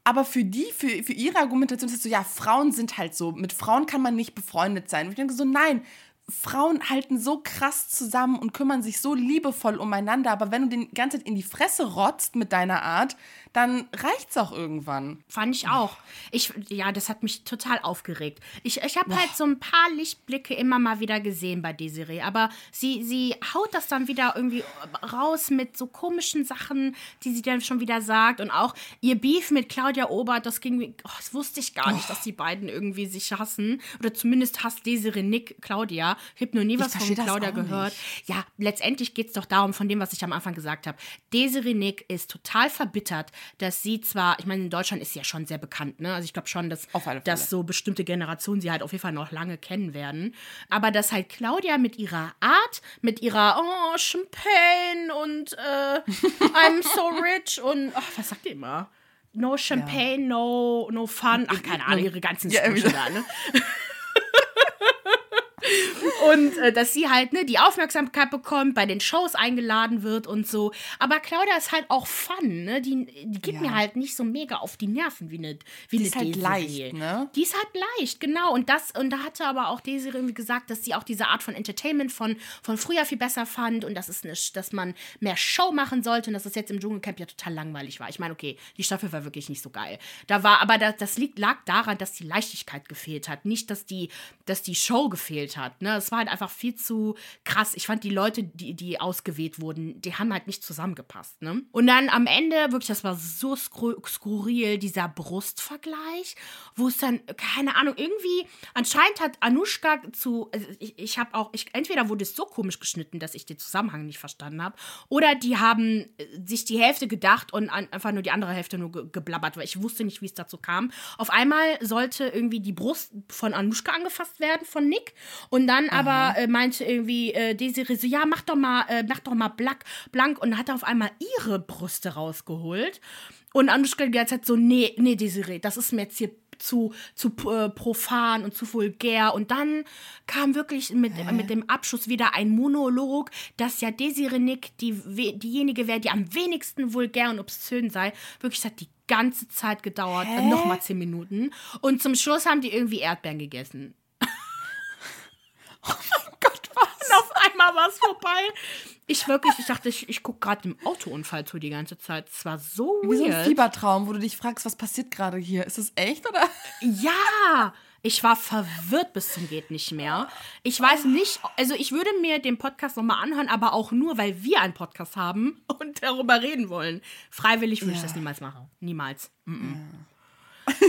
Aber für die, für, für ihre Argumentation ist es so, ja, Frauen sind halt so. Mit Frauen kann man nicht befreundet sein. Und ich denke so, nein, Frauen halten so krass zusammen und kümmern sich so liebevoll umeinander, aber wenn du den ganze Zeit in die Fresse rotzt mit deiner Art, dann reicht's auch irgendwann. Fand ich auch. Ich, ja, das hat mich total aufgeregt. Ich, ich habe halt so ein paar Lichtblicke immer mal wieder gesehen bei Desiree, aber sie, sie haut das dann wieder irgendwie raus mit so komischen Sachen, die sie dann schon wieder sagt und auch ihr Beef mit Claudia Obert, das ging mir, oh, das wusste ich gar nicht, oh. dass die beiden irgendwie sich hassen oder zumindest hasst Desiree Nick Claudia. Ich habe noch nie was von Claudia gehört. Nicht. Ja, letztendlich geht es doch darum, von dem, was ich am Anfang gesagt habe. Desiree Nick ist total verbittert, dass sie zwar, ich meine, in Deutschland ist sie ja schon sehr bekannt, ne? Also ich glaube schon, dass, dass so bestimmte Generationen sie halt auf jeden Fall noch lange kennen werden. Aber dass halt Claudia mit ihrer Art, mit ihrer Oh, Champagne und äh, I'm so rich und ach, was sagt ihr immer? No Champagne, ja. no, no fun. Ach, keine Ahnung, ihre ganzen Sprüche ja, da, ne? und äh, dass sie halt ne, die Aufmerksamkeit bekommt, bei den Shows eingeladen wird und so. Aber Claudia ist halt auch fun, ne? Die, die geht ja. mir halt nicht so mega auf die Nerven wie eine wie Die eine ist halt leicht, ne? Die ist halt leicht, genau. Und das, und da hatte aber auch Desiree irgendwie gesagt, dass sie auch diese Art von Entertainment von, von früher viel besser fand und dass, es eine, dass man mehr Show machen sollte und dass das jetzt im Dschungelcamp ja total langweilig war. Ich meine, okay, die Staffel war wirklich nicht so geil. Da war, aber das, das liegt, lag daran, dass die Leichtigkeit gefehlt hat, nicht, dass die, dass die Show gefehlt hat. Ne? Es war halt einfach viel zu krass. Ich fand die Leute, die, die ausgewählt wurden, die haben halt nicht zusammengepasst. Ne? Und dann am Ende, wirklich, das war so skurril, dieser Brustvergleich, wo es dann, keine Ahnung, irgendwie, anscheinend hat Anushka zu, also ich, ich habe auch, ich, entweder wurde es so komisch geschnitten, dass ich den Zusammenhang nicht verstanden habe, oder die haben äh, sich die Hälfte gedacht und einfach nur die andere Hälfte nur ge geblabbert, weil ich wusste nicht, wie es dazu kam. Auf einmal sollte irgendwie die Brust von Anushka angefasst werden, von Nick, und dann. Aber äh, meinte irgendwie äh, Desiree so, ja, mach doch mal, äh, mach doch mal blank, blank und hat auf einmal ihre Brüste rausgeholt. Und Anushka die ganze Zeit so, nee, nee, Desiree, das ist mir jetzt hier zu, zu äh, profan und zu vulgär. Und dann kam wirklich mit, mit dem Abschluss wieder ein Monolog, dass ja Desiree Nick die, diejenige wäre, die am wenigsten vulgär und obszön sei. Wirklich, hat die ganze Zeit gedauert, Hä? nochmal zehn Minuten. Und zum Schluss haben die irgendwie Erdbeeren gegessen. Oh mein Gott, was? Und auf einmal war es vorbei. Ich wirklich, ich dachte, ich, ich gucke gerade im Autounfall zu die ganze Zeit. Es war so Wie weird. so ein Fiebertraum, wo du dich fragst, was passiert gerade hier? Ist das echt oder? Ja, ich war verwirrt bis zum geht nicht mehr. Ich weiß nicht, also ich würde mir den Podcast nochmal anhören, aber auch nur, weil wir einen Podcast haben und darüber reden wollen. Freiwillig würde ja. ich das niemals machen. Niemals. Mm -mm. Ja.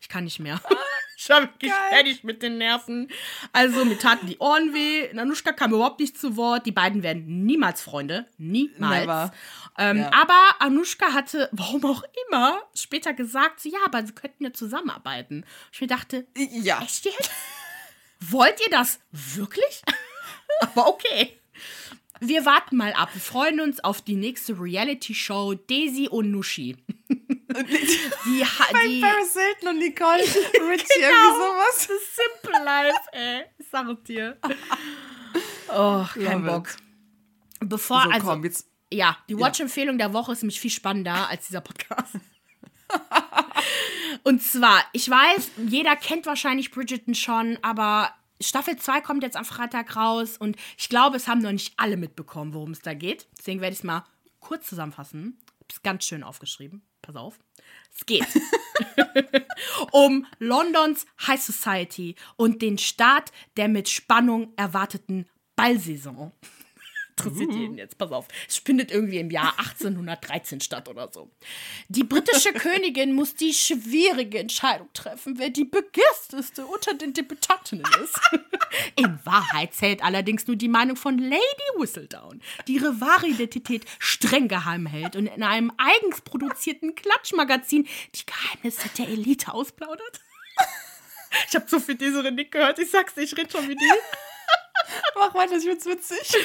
ich kann nicht mehr. Ich war wirklich fertig mit den Nerven. Also, mir taten die Ohren weh. Nanuschka kam überhaupt nicht zu Wort. Die beiden werden niemals Freunde. Niemals. Ähm, ja. Aber Anushka hatte, warum auch immer, später gesagt, so, ja, aber sie könnten ja zusammenarbeiten. Ich mir dachte, ja. echt jetzt? Wollt ihr das wirklich? Aber okay. Wir warten mal ab. Wir freuen uns auf die nächste Reality-Show Daisy und Nushi. Die, Bei die Paris Hilton und Nicole Richie, genau, irgendwie sowas. Das Simple Life, ey. Ich sag dir. Oh, kein Love Bock. It. Bevor, so, also, komm, jetzt. Ja, die Watch-Empfehlung ja. der Woche ist nämlich viel spannender als dieser Podcast. und zwar, ich weiß, jeder kennt wahrscheinlich Bridgerton schon, aber Staffel 2 kommt jetzt am Freitag raus und ich glaube, es haben noch nicht alle mitbekommen, worum es da geht. Deswegen werde ich es mal kurz zusammenfassen. Hab's ganz schön aufgeschrieben. Pass auf. Es geht um Londons High Society und den Start der mit Spannung erwarteten Ballsaison interessiert jeden jetzt, pass auf. Es findet irgendwie im Jahr 1813 statt oder so. Die britische Königin muss die schwierige Entscheidung treffen, wer die begehrteste unter den Deputantinnen ist. In Wahrheit zählt allerdings nur die Meinung von Lady Whistledown, die ihre wahre Identität streng geheim hält und in einem eigens produzierten Klatschmagazin die Geheimnisse der Elite ausplaudert. Ich habe so viel diese Nick gehört, ich sag's nicht, ich rede schon wie die. Mach weiter, ich find's witzig.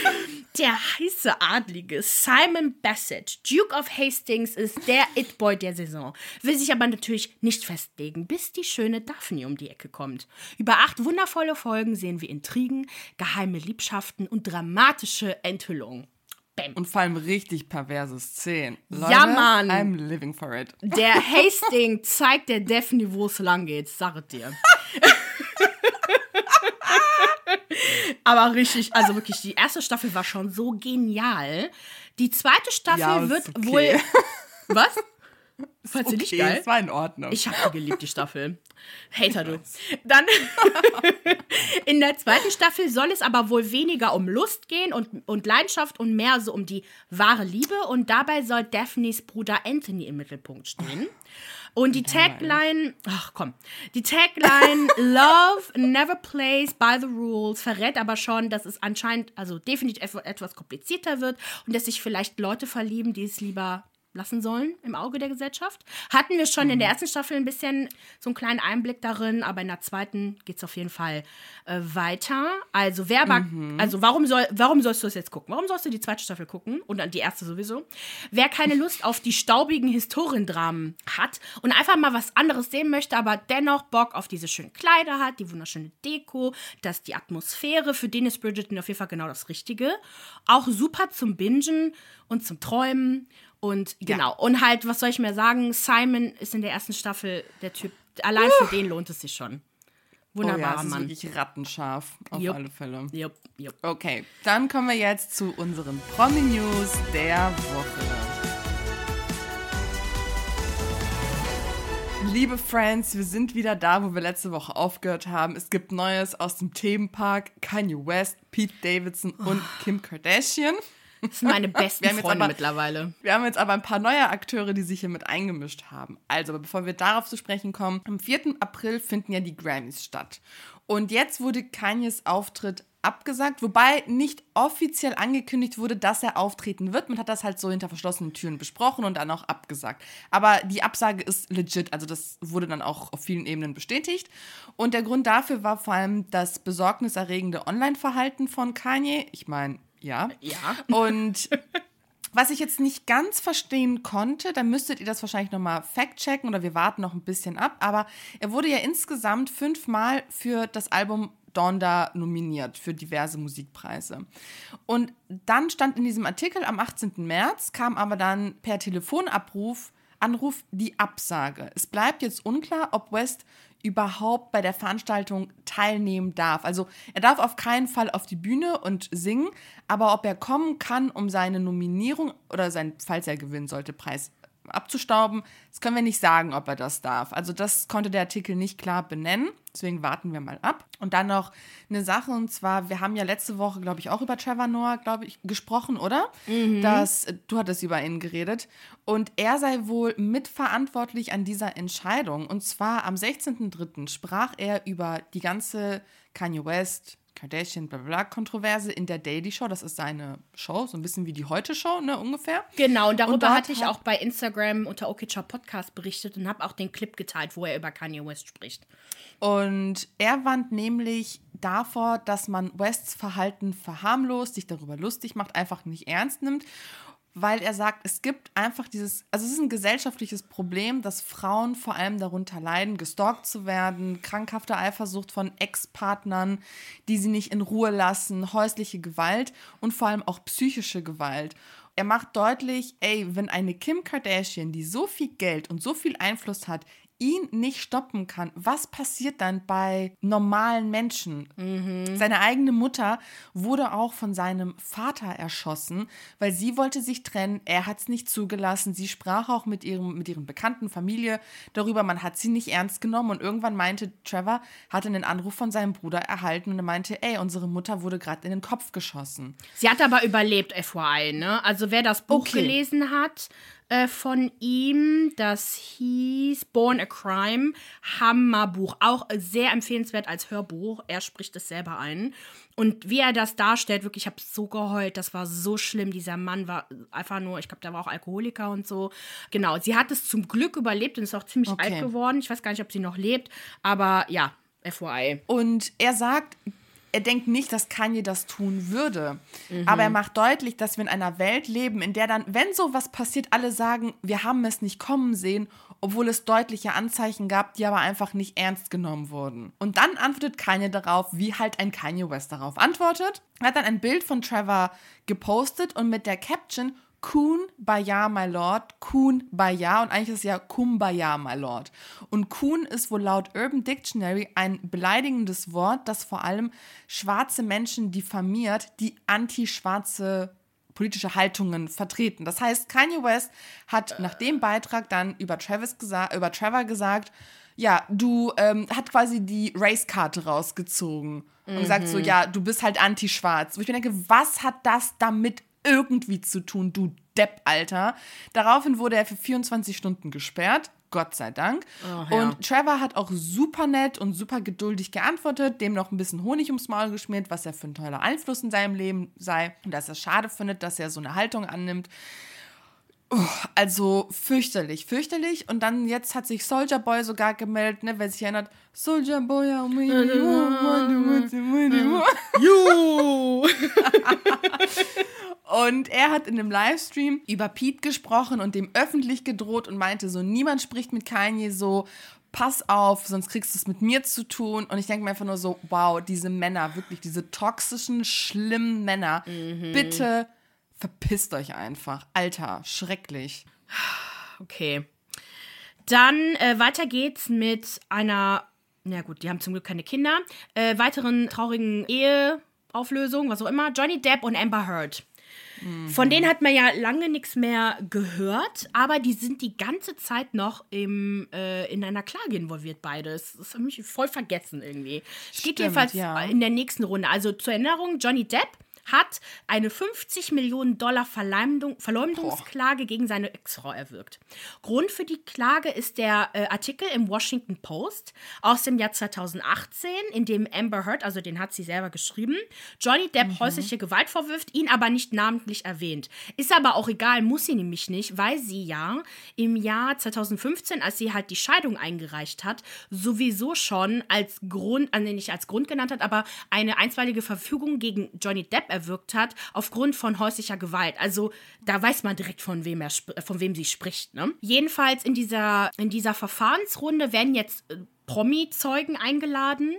Der heiße Adlige Simon Bassett, Duke of Hastings, ist der It-Boy der Saison. Will sich aber natürlich nicht festlegen, bis die schöne Daphne um die Ecke kommt. Über acht wundervolle Folgen sehen wir Intrigen, geheime Liebschaften und dramatische Enthüllungen. Bam. Und vor allem richtig perverse Szenen. Leute, ja, Mann. I'm living for it. Der Hastings zeigt der Daphne, wo es lang geht, sag dir. Aber richtig, also wirklich, die erste Staffel war schon so genial. Die zweite Staffel ja, wird okay. wohl. Was? Fandst okay, du nicht geil? Das war in Ordnung. Ich habe geliebt, die Staffel. Hater, du. Dann in der zweiten Staffel soll es aber wohl weniger um Lust gehen und, und Leidenschaft und mehr so um die wahre Liebe. Und dabei soll Daphnes Bruder Anthony im Mittelpunkt stehen. Und die Tagline, ach komm, die Tagline Love never plays by the rules verrät aber schon, dass es anscheinend, also definitiv etwas komplizierter wird und dass sich vielleicht Leute verlieben, die es lieber lassen sollen im Auge der Gesellschaft. Hatten wir schon mhm. in der mhm. ersten Staffel ein bisschen so einen kleinen Einblick darin, aber in der zweiten geht es auf jeden Fall äh, weiter. Also wer mhm. also warum soll, warum sollst du das jetzt gucken? Warum sollst du die zweite Staffel gucken und dann die erste sowieso? Wer keine Lust auf die staubigen Historiendramen hat und einfach mal was anderes sehen möchte, aber dennoch Bock auf diese schönen Kleider hat, die wunderschöne Deko, dass die Atmosphäre, für den ist Bridgerton auf jeden Fall genau das Richtige. Auch super zum Bingen und zum Träumen und genau, ja. und halt, was soll ich mehr sagen? Simon ist in der ersten Staffel der Typ. Allein uh. für den lohnt es sich schon. Wunderbarer oh ja, Mann. Ist wirklich rattenscharf, auf jupp. alle Fälle. Jupp, jupp. Okay, dann kommen wir jetzt zu unseren Promi-News der Woche. Liebe Friends, wir sind wieder da, wo wir letzte Woche aufgehört haben. Es gibt Neues aus dem Themenpark. Kanye West, Pete Davidson und oh. Kim Kardashian. Das sind meine besten Freunde aber, mittlerweile. Wir haben jetzt aber ein paar neue Akteure, die sich hier mit eingemischt haben. Also, bevor wir darauf zu sprechen kommen, am 4. April finden ja die Grammys statt. Und jetzt wurde Kanyes Auftritt abgesagt, wobei nicht offiziell angekündigt wurde, dass er auftreten wird. Man hat das halt so hinter verschlossenen Türen besprochen und dann auch abgesagt. Aber die Absage ist legit, also das wurde dann auch auf vielen Ebenen bestätigt. Und der Grund dafür war vor allem das besorgniserregende Online-Verhalten von Kanye. Ich meine, ja. Ja. Und was ich jetzt nicht ganz verstehen konnte, da müsstet ihr das wahrscheinlich nochmal fact-checken oder wir warten noch ein bisschen ab, aber er wurde ja insgesamt fünfmal für das Album Donda nominiert für diverse Musikpreise. Und dann stand in diesem Artikel am 18. März, kam aber dann per Telefonabruf Anruf die Absage. Es bleibt jetzt unklar, ob West überhaupt bei der Veranstaltung teilnehmen darf. Also er darf auf keinen Fall auf die Bühne und singen, aber ob er kommen kann, um seine Nominierung oder sein, falls er gewinnen sollte, Preis abzustauben. Das können wir nicht sagen, ob er das darf. Also das konnte der Artikel nicht klar benennen. Deswegen warten wir mal ab. Und dann noch eine Sache, und zwar, wir haben ja letzte Woche, glaube ich, auch über Trevor Noah, glaube ich, gesprochen, oder? Mhm. Das, du hattest über ihn geredet. Und er sei wohl mitverantwortlich an dieser Entscheidung. Und zwar am 16.03. sprach er über die ganze Kanye West, Kardashian, bla bla, Kontroverse in der Daily Show. Das ist seine Show, so ein bisschen wie die Heute-Show, ne, ungefähr. Genau, und darüber und hatte ich auch bei Instagram unter Okitscher Podcast berichtet und habe auch den Clip geteilt, wo er über Kanye West spricht. Und er wand nämlich davor, dass man Wests Verhalten verharmlost, sich darüber lustig macht, einfach nicht ernst nimmt weil er sagt, es gibt einfach dieses, also es ist ein gesellschaftliches Problem, dass Frauen vor allem darunter leiden, gestalkt zu werden, krankhafte Eifersucht von Ex-Partnern, die sie nicht in Ruhe lassen, häusliche Gewalt und vor allem auch psychische Gewalt. Er macht deutlich, ey, wenn eine Kim Kardashian, die so viel Geld und so viel Einfluss hat, ihn nicht stoppen kann, was passiert dann bei normalen Menschen? Mhm. Seine eigene Mutter wurde auch von seinem Vater erschossen, weil sie wollte sich trennen. Er hat es nicht zugelassen. Sie sprach auch mit ihrem mit ihren bekannten Familie darüber. Man hat sie nicht ernst genommen und irgendwann meinte Trevor hatte einen Anruf von seinem Bruder erhalten und er meinte, ey, unsere Mutter wurde gerade in den Kopf geschossen. Sie hat aber überlebt, FYI, ne? Also wer das Buch okay. gelesen hat, äh, von ihm. Das hieß Born a Crime. Hammerbuch. Auch sehr empfehlenswert als Hörbuch. Er spricht es selber ein. Und wie er das darstellt, wirklich, ich habe so geheult. Das war so schlimm. Dieser Mann war einfach nur, ich glaube, der war auch Alkoholiker und so. Genau. Sie hat es zum Glück überlebt und ist auch ziemlich okay. alt geworden. Ich weiß gar nicht, ob sie noch lebt. Aber ja, FYI. Und er sagt, er denkt nicht, dass Kanye das tun würde. Mhm. Aber er macht deutlich, dass wir in einer Welt leben, in der dann, wenn sowas passiert, alle sagen, wir haben es nicht kommen sehen, obwohl es deutliche Anzeichen gab, die aber einfach nicht ernst genommen wurden. Und dann antwortet Kanye darauf, wie halt ein Kanye West darauf antwortet. Er hat dann ein Bild von Trevor gepostet und mit der Caption Kun Baya, my Lord, Kun Baya und eigentlich ist es ja Kumbaya, my Lord. Und Kun ist wohl laut Urban Dictionary ein beleidigendes Wort, das vor allem schwarze Menschen diffamiert, die anti-schwarze politische Haltungen vertreten. Das heißt, Kanye West hat nach dem Beitrag dann über, Travis gesa über Trevor gesagt, ja, du ähm, hat quasi die Race-Karte rausgezogen und mhm. gesagt so, ja, du bist halt anti-schwarz. Wo ich mir denke, was hat das damit irgendwie zu tun, du Depp, Alter. Daraufhin wurde er für 24 Stunden gesperrt. Gott sei Dank. Oh, ja. Und Trevor hat auch super nett und super geduldig geantwortet, dem noch ein bisschen Honig ums Maul geschmiert, was er für ein toller Einfluss in seinem Leben sei und dass er schade findet, dass er so eine Haltung annimmt. Oh, also fürchterlich, fürchterlich. Und dann jetzt hat sich Soldier Boy sogar gemeldet, ne, wer sich erinnert. Soldier Boy, you. Und er hat in einem Livestream über Pete gesprochen und dem öffentlich gedroht und meinte so, niemand spricht mit Kanye so, pass auf, sonst kriegst du es mit mir zu tun. Und ich denke mir einfach nur so, wow, diese Männer, wirklich diese toxischen, schlimmen Männer, mhm. bitte verpisst euch einfach. Alter, schrecklich. Okay. Dann äh, weiter geht's mit einer, na gut, die haben zum Glück keine Kinder, äh, weiteren traurigen Eheauflösung, was auch immer. Johnny Depp und Amber Heard. Von denen hat man ja lange nichts mehr gehört, aber die sind die ganze Zeit noch im, äh, in einer Klage involviert, beides. Das habe ich voll vergessen irgendwie. Es geht jedenfalls ja. in der nächsten Runde. Also zur Erinnerung, Johnny Depp hat eine 50 Millionen Dollar Verleumdung, Verleumdungsklage Boah. gegen seine Ex-Frau erwirkt. Grund für die Klage ist der äh, Artikel im Washington Post aus dem Jahr 2018, in dem Amber Heard, also den hat sie selber geschrieben, Johnny Depp mhm. häusliche Gewalt vorwirft, ihn aber nicht namentlich erwähnt. Ist aber auch egal, muss sie nämlich nicht, weil sie ja im Jahr 2015, als sie halt die Scheidung eingereicht hat, sowieso schon als Grund, also nicht als Grund genannt hat, aber eine einstweilige Verfügung gegen Johnny Depp erwirkt hat, aufgrund von häuslicher Gewalt. Also da weiß man direkt, von wem, er von wem sie spricht. Ne? Jedenfalls in dieser, in dieser Verfahrensrunde werden jetzt äh, Promi-Zeugen eingeladen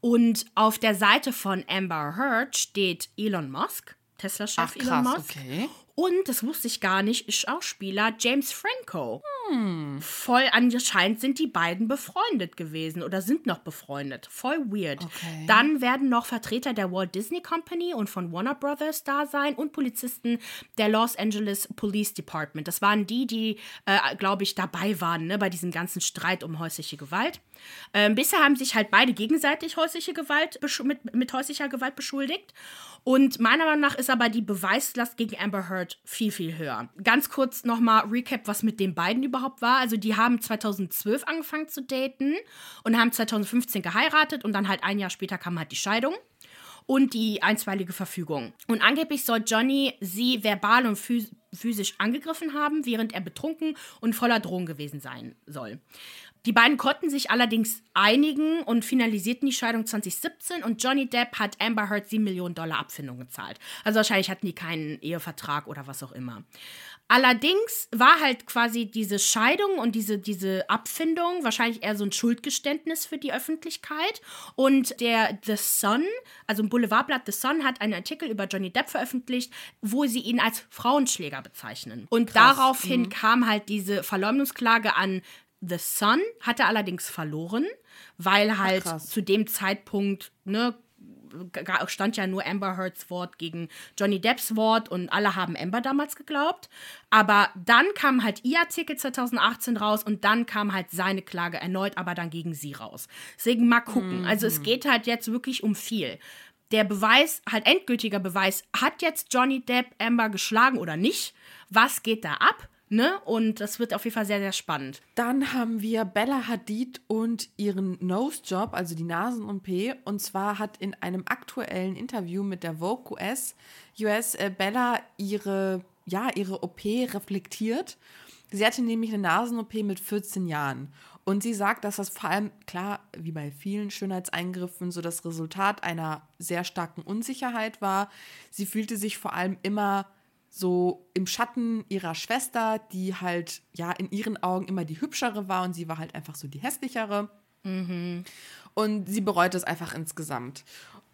und auf der Seite von Amber Heard steht Elon Musk, Tesla-Chef Elon Musk. Okay. Und, das wusste ich gar nicht, Schauspieler James Franco. Hm. Voll anscheinend sind die beiden befreundet gewesen oder sind noch befreundet. Voll weird. Okay. Dann werden noch Vertreter der Walt Disney Company und von Warner Brothers da sein und Polizisten der Los Angeles Police Department. Das waren die, die, äh, glaube ich, dabei waren ne, bei diesem ganzen Streit um häusliche Gewalt. Ähm, bisher haben sich halt beide gegenseitig häusliche Gewalt mit, mit häuslicher Gewalt beschuldigt. Und meiner Meinung nach ist aber die Beweislast gegen Amber Heard viel, viel höher. Ganz kurz nochmal Recap, was mit den beiden überhaupt war. Also die haben 2012 angefangen zu daten und haben 2015 geheiratet und dann halt ein Jahr später kam halt die Scheidung und die einstweilige Verfügung. Und angeblich soll Johnny sie verbal und physisch angegriffen haben, während er betrunken und voller Drohung gewesen sein soll. Die beiden konnten sich allerdings einigen und finalisierten die Scheidung 2017 und Johnny Depp hat Amber Heard 7 Millionen Dollar Abfindung gezahlt. Also wahrscheinlich hatten die keinen Ehevertrag oder was auch immer. Allerdings war halt quasi diese Scheidung und diese, diese Abfindung wahrscheinlich eher so ein Schuldgeständnis für die Öffentlichkeit. Und der The Sun, also ein Boulevardblatt The Sun, hat einen Artikel über Johnny Depp veröffentlicht, wo sie ihn als Frauenschläger bezeichnen. Und Krass. daraufhin mhm. kam halt diese Verleumdungsklage an The Sun, hatte allerdings verloren, weil halt Ach, zu dem Zeitpunkt, ne, stand ja nur Amber Heards Wort gegen Johnny Depps Wort und alle haben Amber damals geglaubt. Aber dann kam halt ihr Artikel 2018 raus und dann kam halt seine Klage erneut, aber dann gegen sie raus. Deswegen mal gucken. Mhm. Also es geht halt jetzt wirklich um viel. Der Beweis, halt endgültiger Beweis, hat jetzt Johnny Depp Amber geschlagen oder nicht? Was geht da ab? Ne? Und das wird auf jeden Fall sehr, sehr spannend. Dann haben wir Bella Hadid und ihren Nose-Job, also die Nasen-OP. Und zwar hat in einem aktuellen Interview mit der Vogue US, US äh, Bella ihre, ja, ihre OP reflektiert. Sie hatte nämlich eine Nasen-OP mit 14 Jahren. Und sie sagt, dass das vor allem, klar, wie bei vielen Schönheitseingriffen, so das Resultat einer sehr starken Unsicherheit war. Sie fühlte sich vor allem immer so im Schatten ihrer Schwester, die halt ja in ihren Augen immer die hübschere war und sie war halt einfach so die hässlichere. Mhm. Und sie bereut es einfach insgesamt.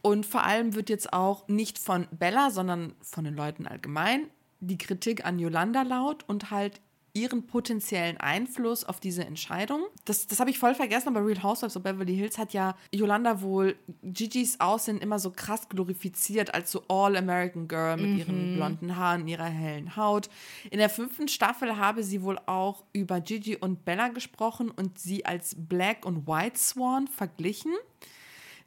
Und vor allem wird jetzt auch nicht von Bella, sondern von den Leuten allgemein die Kritik an Yolanda laut und halt ihren potenziellen Einfluss auf diese Entscheidung. Das, das habe ich voll vergessen, aber Real Housewives of Beverly Hills hat ja Yolanda wohl Gigi's Aussehen immer so krass glorifiziert als so All-American Girl mit mhm. ihren blonden Haaren, ihrer hellen Haut. In der fünften Staffel habe sie wohl auch über Gigi und Bella gesprochen und sie als Black und White Swan verglichen.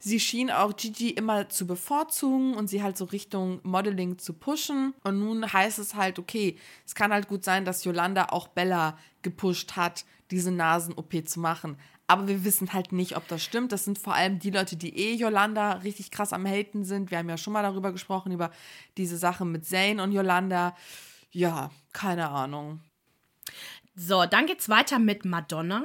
Sie schien auch Gigi immer zu bevorzugen und sie halt so Richtung Modeling zu pushen. Und nun heißt es halt, okay, es kann halt gut sein, dass Yolanda auch Bella gepusht hat, diese Nasen-OP zu machen. Aber wir wissen halt nicht, ob das stimmt. Das sind vor allem die Leute, die eh Yolanda richtig krass am Haten sind. Wir haben ja schon mal darüber gesprochen, über diese Sache mit Zane und Yolanda. Ja, keine Ahnung. So, dann geht's weiter mit Madonna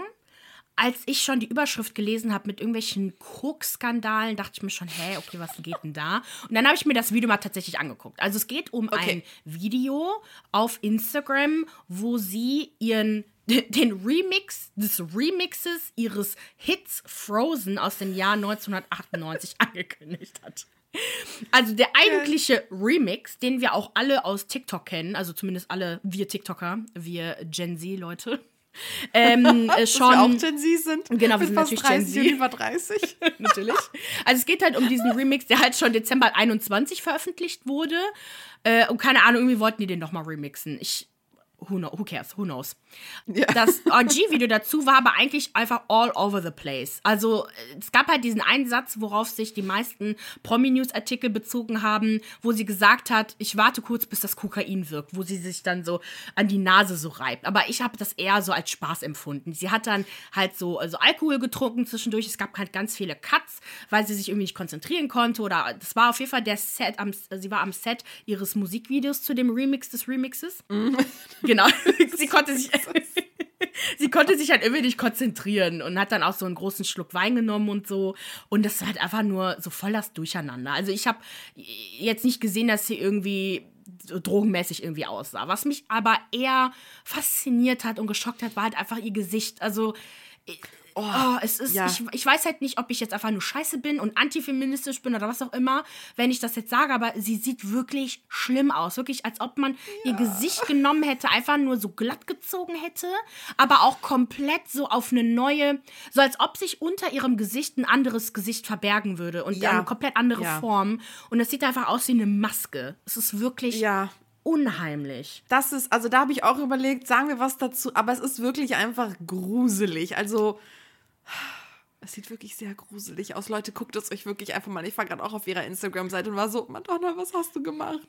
als ich schon die Überschrift gelesen habe mit irgendwelchen Koks-Skandalen, dachte ich mir schon, hä, okay, was geht denn da? Und dann habe ich mir das Video mal tatsächlich angeguckt. Also es geht um okay. ein Video auf Instagram, wo sie ihren den Remix des Remixes ihres Hits Frozen aus dem Jahr 1998 angekündigt hat. Also der eigentliche Remix, den wir auch alle aus TikTok kennen, also zumindest alle wir TikToker, wir Gen Z-Leute, ähm, äh, schon. wir auch Gen Z sind. Genau, wir sind natürlich 30 Gen Z. über 30. natürlich. Also es geht halt um diesen Remix, der halt schon Dezember 21 veröffentlicht wurde. Äh, und keine Ahnung, irgendwie wollten die den nochmal remixen. Ich who, know, who cares, who knows. Ja. Das OG-Video dazu war aber eigentlich einfach all over the place. Also es gab halt diesen einen Satz, worauf sich die meisten Promi-News-Artikel bezogen haben, wo sie gesagt hat, ich warte kurz, bis das Kokain wirkt, wo sie sich dann so an die Nase so reibt. Aber ich habe das eher so als Spaß empfunden. Sie hat dann halt so also Alkohol getrunken zwischendurch. Es gab halt ganz viele Cuts, weil sie sich irgendwie nicht konzentrieren konnte. Oder das war auf jeden Fall der Set, am, sie war am Set ihres Musikvideos zu dem Remix des Remixes. Mhm. Genau. sie konnte sich. sie konnte sich halt irgendwie nicht konzentrieren und hat dann auch so einen großen Schluck Wein genommen und so. Und das war halt einfach nur so voll das Durcheinander. Also ich habe jetzt nicht gesehen, dass sie irgendwie so drogenmäßig irgendwie aussah. Was mich aber eher fasziniert hat und geschockt hat, war halt einfach ihr Gesicht. Also Oh, oh, es ist, ja. ich, ich weiß halt nicht, ob ich jetzt einfach nur scheiße bin und antifeministisch bin oder was auch immer, wenn ich das jetzt sage, aber sie sieht wirklich schlimm aus. Wirklich, als ob man ja. ihr Gesicht genommen hätte, einfach nur so glatt gezogen hätte, aber auch komplett so auf eine neue, so als ob sich unter ihrem Gesicht ein anderes Gesicht verbergen würde und ja. eine komplett andere Form. Und es sieht einfach aus wie eine Maske. Es ist wirklich ja unheimlich. Das ist, also da habe ich auch überlegt, sagen wir was dazu, aber es ist wirklich einfach gruselig. Also es sieht wirklich sehr gruselig aus. Leute, guckt es euch wirklich einfach mal. Ich war gerade auch auf ihrer Instagram-Seite und war so, Madonna, was hast du gemacht?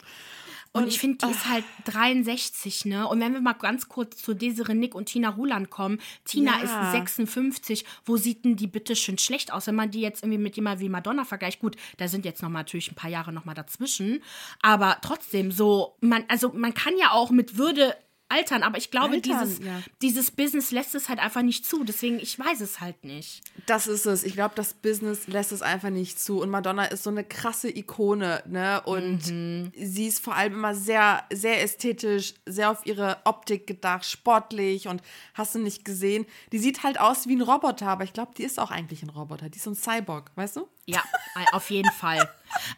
Und, und ich finde, die ist halt 63, ne? Und wenn wir mal ganz kurz zu Desiree Nick und Tina Ruland kommen, Tina ja. ist 56. Wo sieht denn die bitte schön schlecht aus, wenn man die jetzt irgendwie mit jemand wie Madonna vergleicht? Gut, da sind jetzt noch mal natürlich ein paar Jahre noch mal dazwischen, aber trotzdem so man also man kann ja auch mit Würde altern. Aber ich glaube, altern, dieses, ja. dieses Business lässt es halt einfach nicht zu. Deswegen, ich weiß es halt nicht. Das ist es. Ich glaube, das Business lässt es einfach nicht zu. Und Madonna ist so eine krasse Ikone, ne? Und mhm. sie ist vor allem immer sehr, sehr ästhetisch, sehr auf ihre Optik gedacht, sportlich und hast du nicht gesehen. Die sieht halt aus wie ein Roboter, aber ich glaube, die ist auch eigentlich ein Roboter. Die ist so ein Cyborg, weißt du? Ja, auf jeden Fall.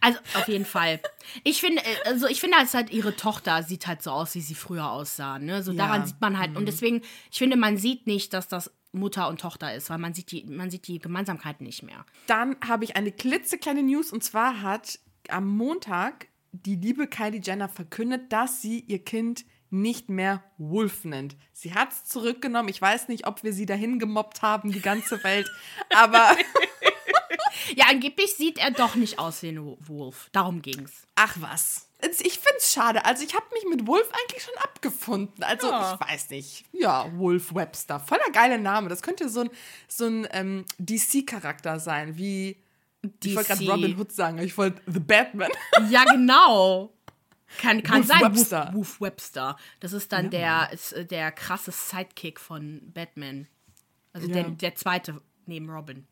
Also auf jeden Fall. Ich finde, äh, also ich finde, als halt ihre Tochter sieht halt so aus, wie sie früher aussah. Ne? So ja. daran sieht man halt. Mhm. Und deswegen, ich finde, man sieht nicht, dass das Mutter und Tochter ist, weil man sieht die, man sieht die Gemeinsamkeit nicht mehr. Dann habe ich eine klitzekleine News und zwar hat am Montag die liebe Kylie Jenner verkündet, dass sie ihr Kind nicht mehr Wolf nennt. Sie hat es zurückgenommen. Ich weiß nicht, ob wir sie dahin gemobbt haben, die ganze Welt, aber Ja, angeblich sieht er doch nicht aus wie ein Wolf. Darum ging's. Ach was. Ich find's schade. Also ich habe mich mit Wolf eigentlich schon abgefunden. Also ja. ich weiß nicht. Ja, Wolf Webster. Voller geile Name. Das könnte so ein, so ein ähm, DC-Charakter sein, wie DC. Ich wollte gerade Robin Hood sagen, ich wollte The Batman. Ja, genau. Kann, kann Wolf sein, Webster. Wolf, Wolf, Webster. Das ist dann ja. der, ist, äh, der krasse Sidekick von Batman. Also ja. der, der zweite neben Robin.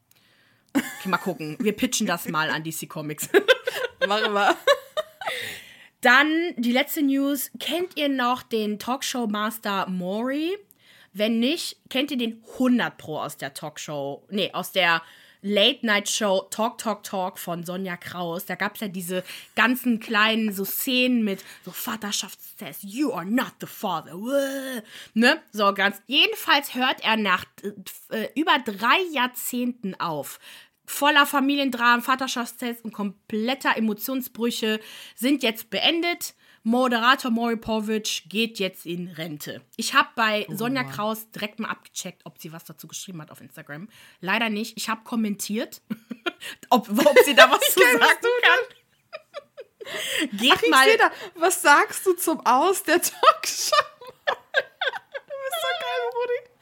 Okay, mal gucken. Wir pitchen das mal an DC Comics. Machen wir. Dann die letzte News. Kennt ihr noch den Talkshow-Master Maury? Wenn nicht, kennt ihr den 100 Pro aus der Talkshow, nee, aus der Late-Night-Show Talk, Talk, Talk von Sonja Kraus. Da gab es ja diese ganzen kleinen so Szenen mit so Vaterschaftstest. You are not the father. Ne? So ganz. Jedenfalls hört er nach äh, über drei Jahrzehnten auf voller Familiendramen, Vaterschaftstests und kompletter Emotionsbrüche sind jetzt beendet. Moderator Mori Povich geht jetzt in Rente. Ich habe bei oh, Sonja Kraus direkt mal abgecheckt, ob sie was dazu geschrieben hat auf Instagram. Leider nicht. Ich habe kommentiert, ob, ob sie da was zu sagen kann. Geht Ach, mal. Da. Was sagst du zum Aus der Talkshow? du bist so geil, Rudi.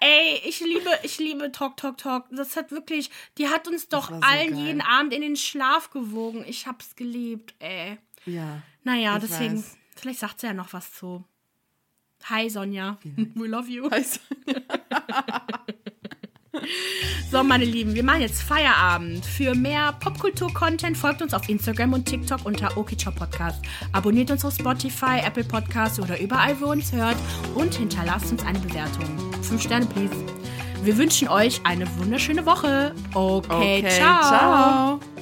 Ey, ich liebe, ich liebe Talk, Talk, Talk. Das hat wirklich, die hat uns doch so allen geil. jeden Abend in den Schlaf gewogen. Ich hab's geliebt, ey. Ja. Naja, deswegen, weiß. vielleicht sagt sie ja noch was zu. Hi Sonja, we love you. Hi Sonja. so, meine Lieben, wir machen jetzt Feierabend. Für mehr Popkultur-Content folgt uns auf Instagram und TikTok unter Okicho Podcast. Abonniert uns auf Spotify, Apple Podcasts oder überall, wo ihr uns hört und hinterlasst uns eine Bewertung. Fünf Sterne, please. Wir wünschen euch eine wunderschöne Woche. Okay, okay ciao. ciao.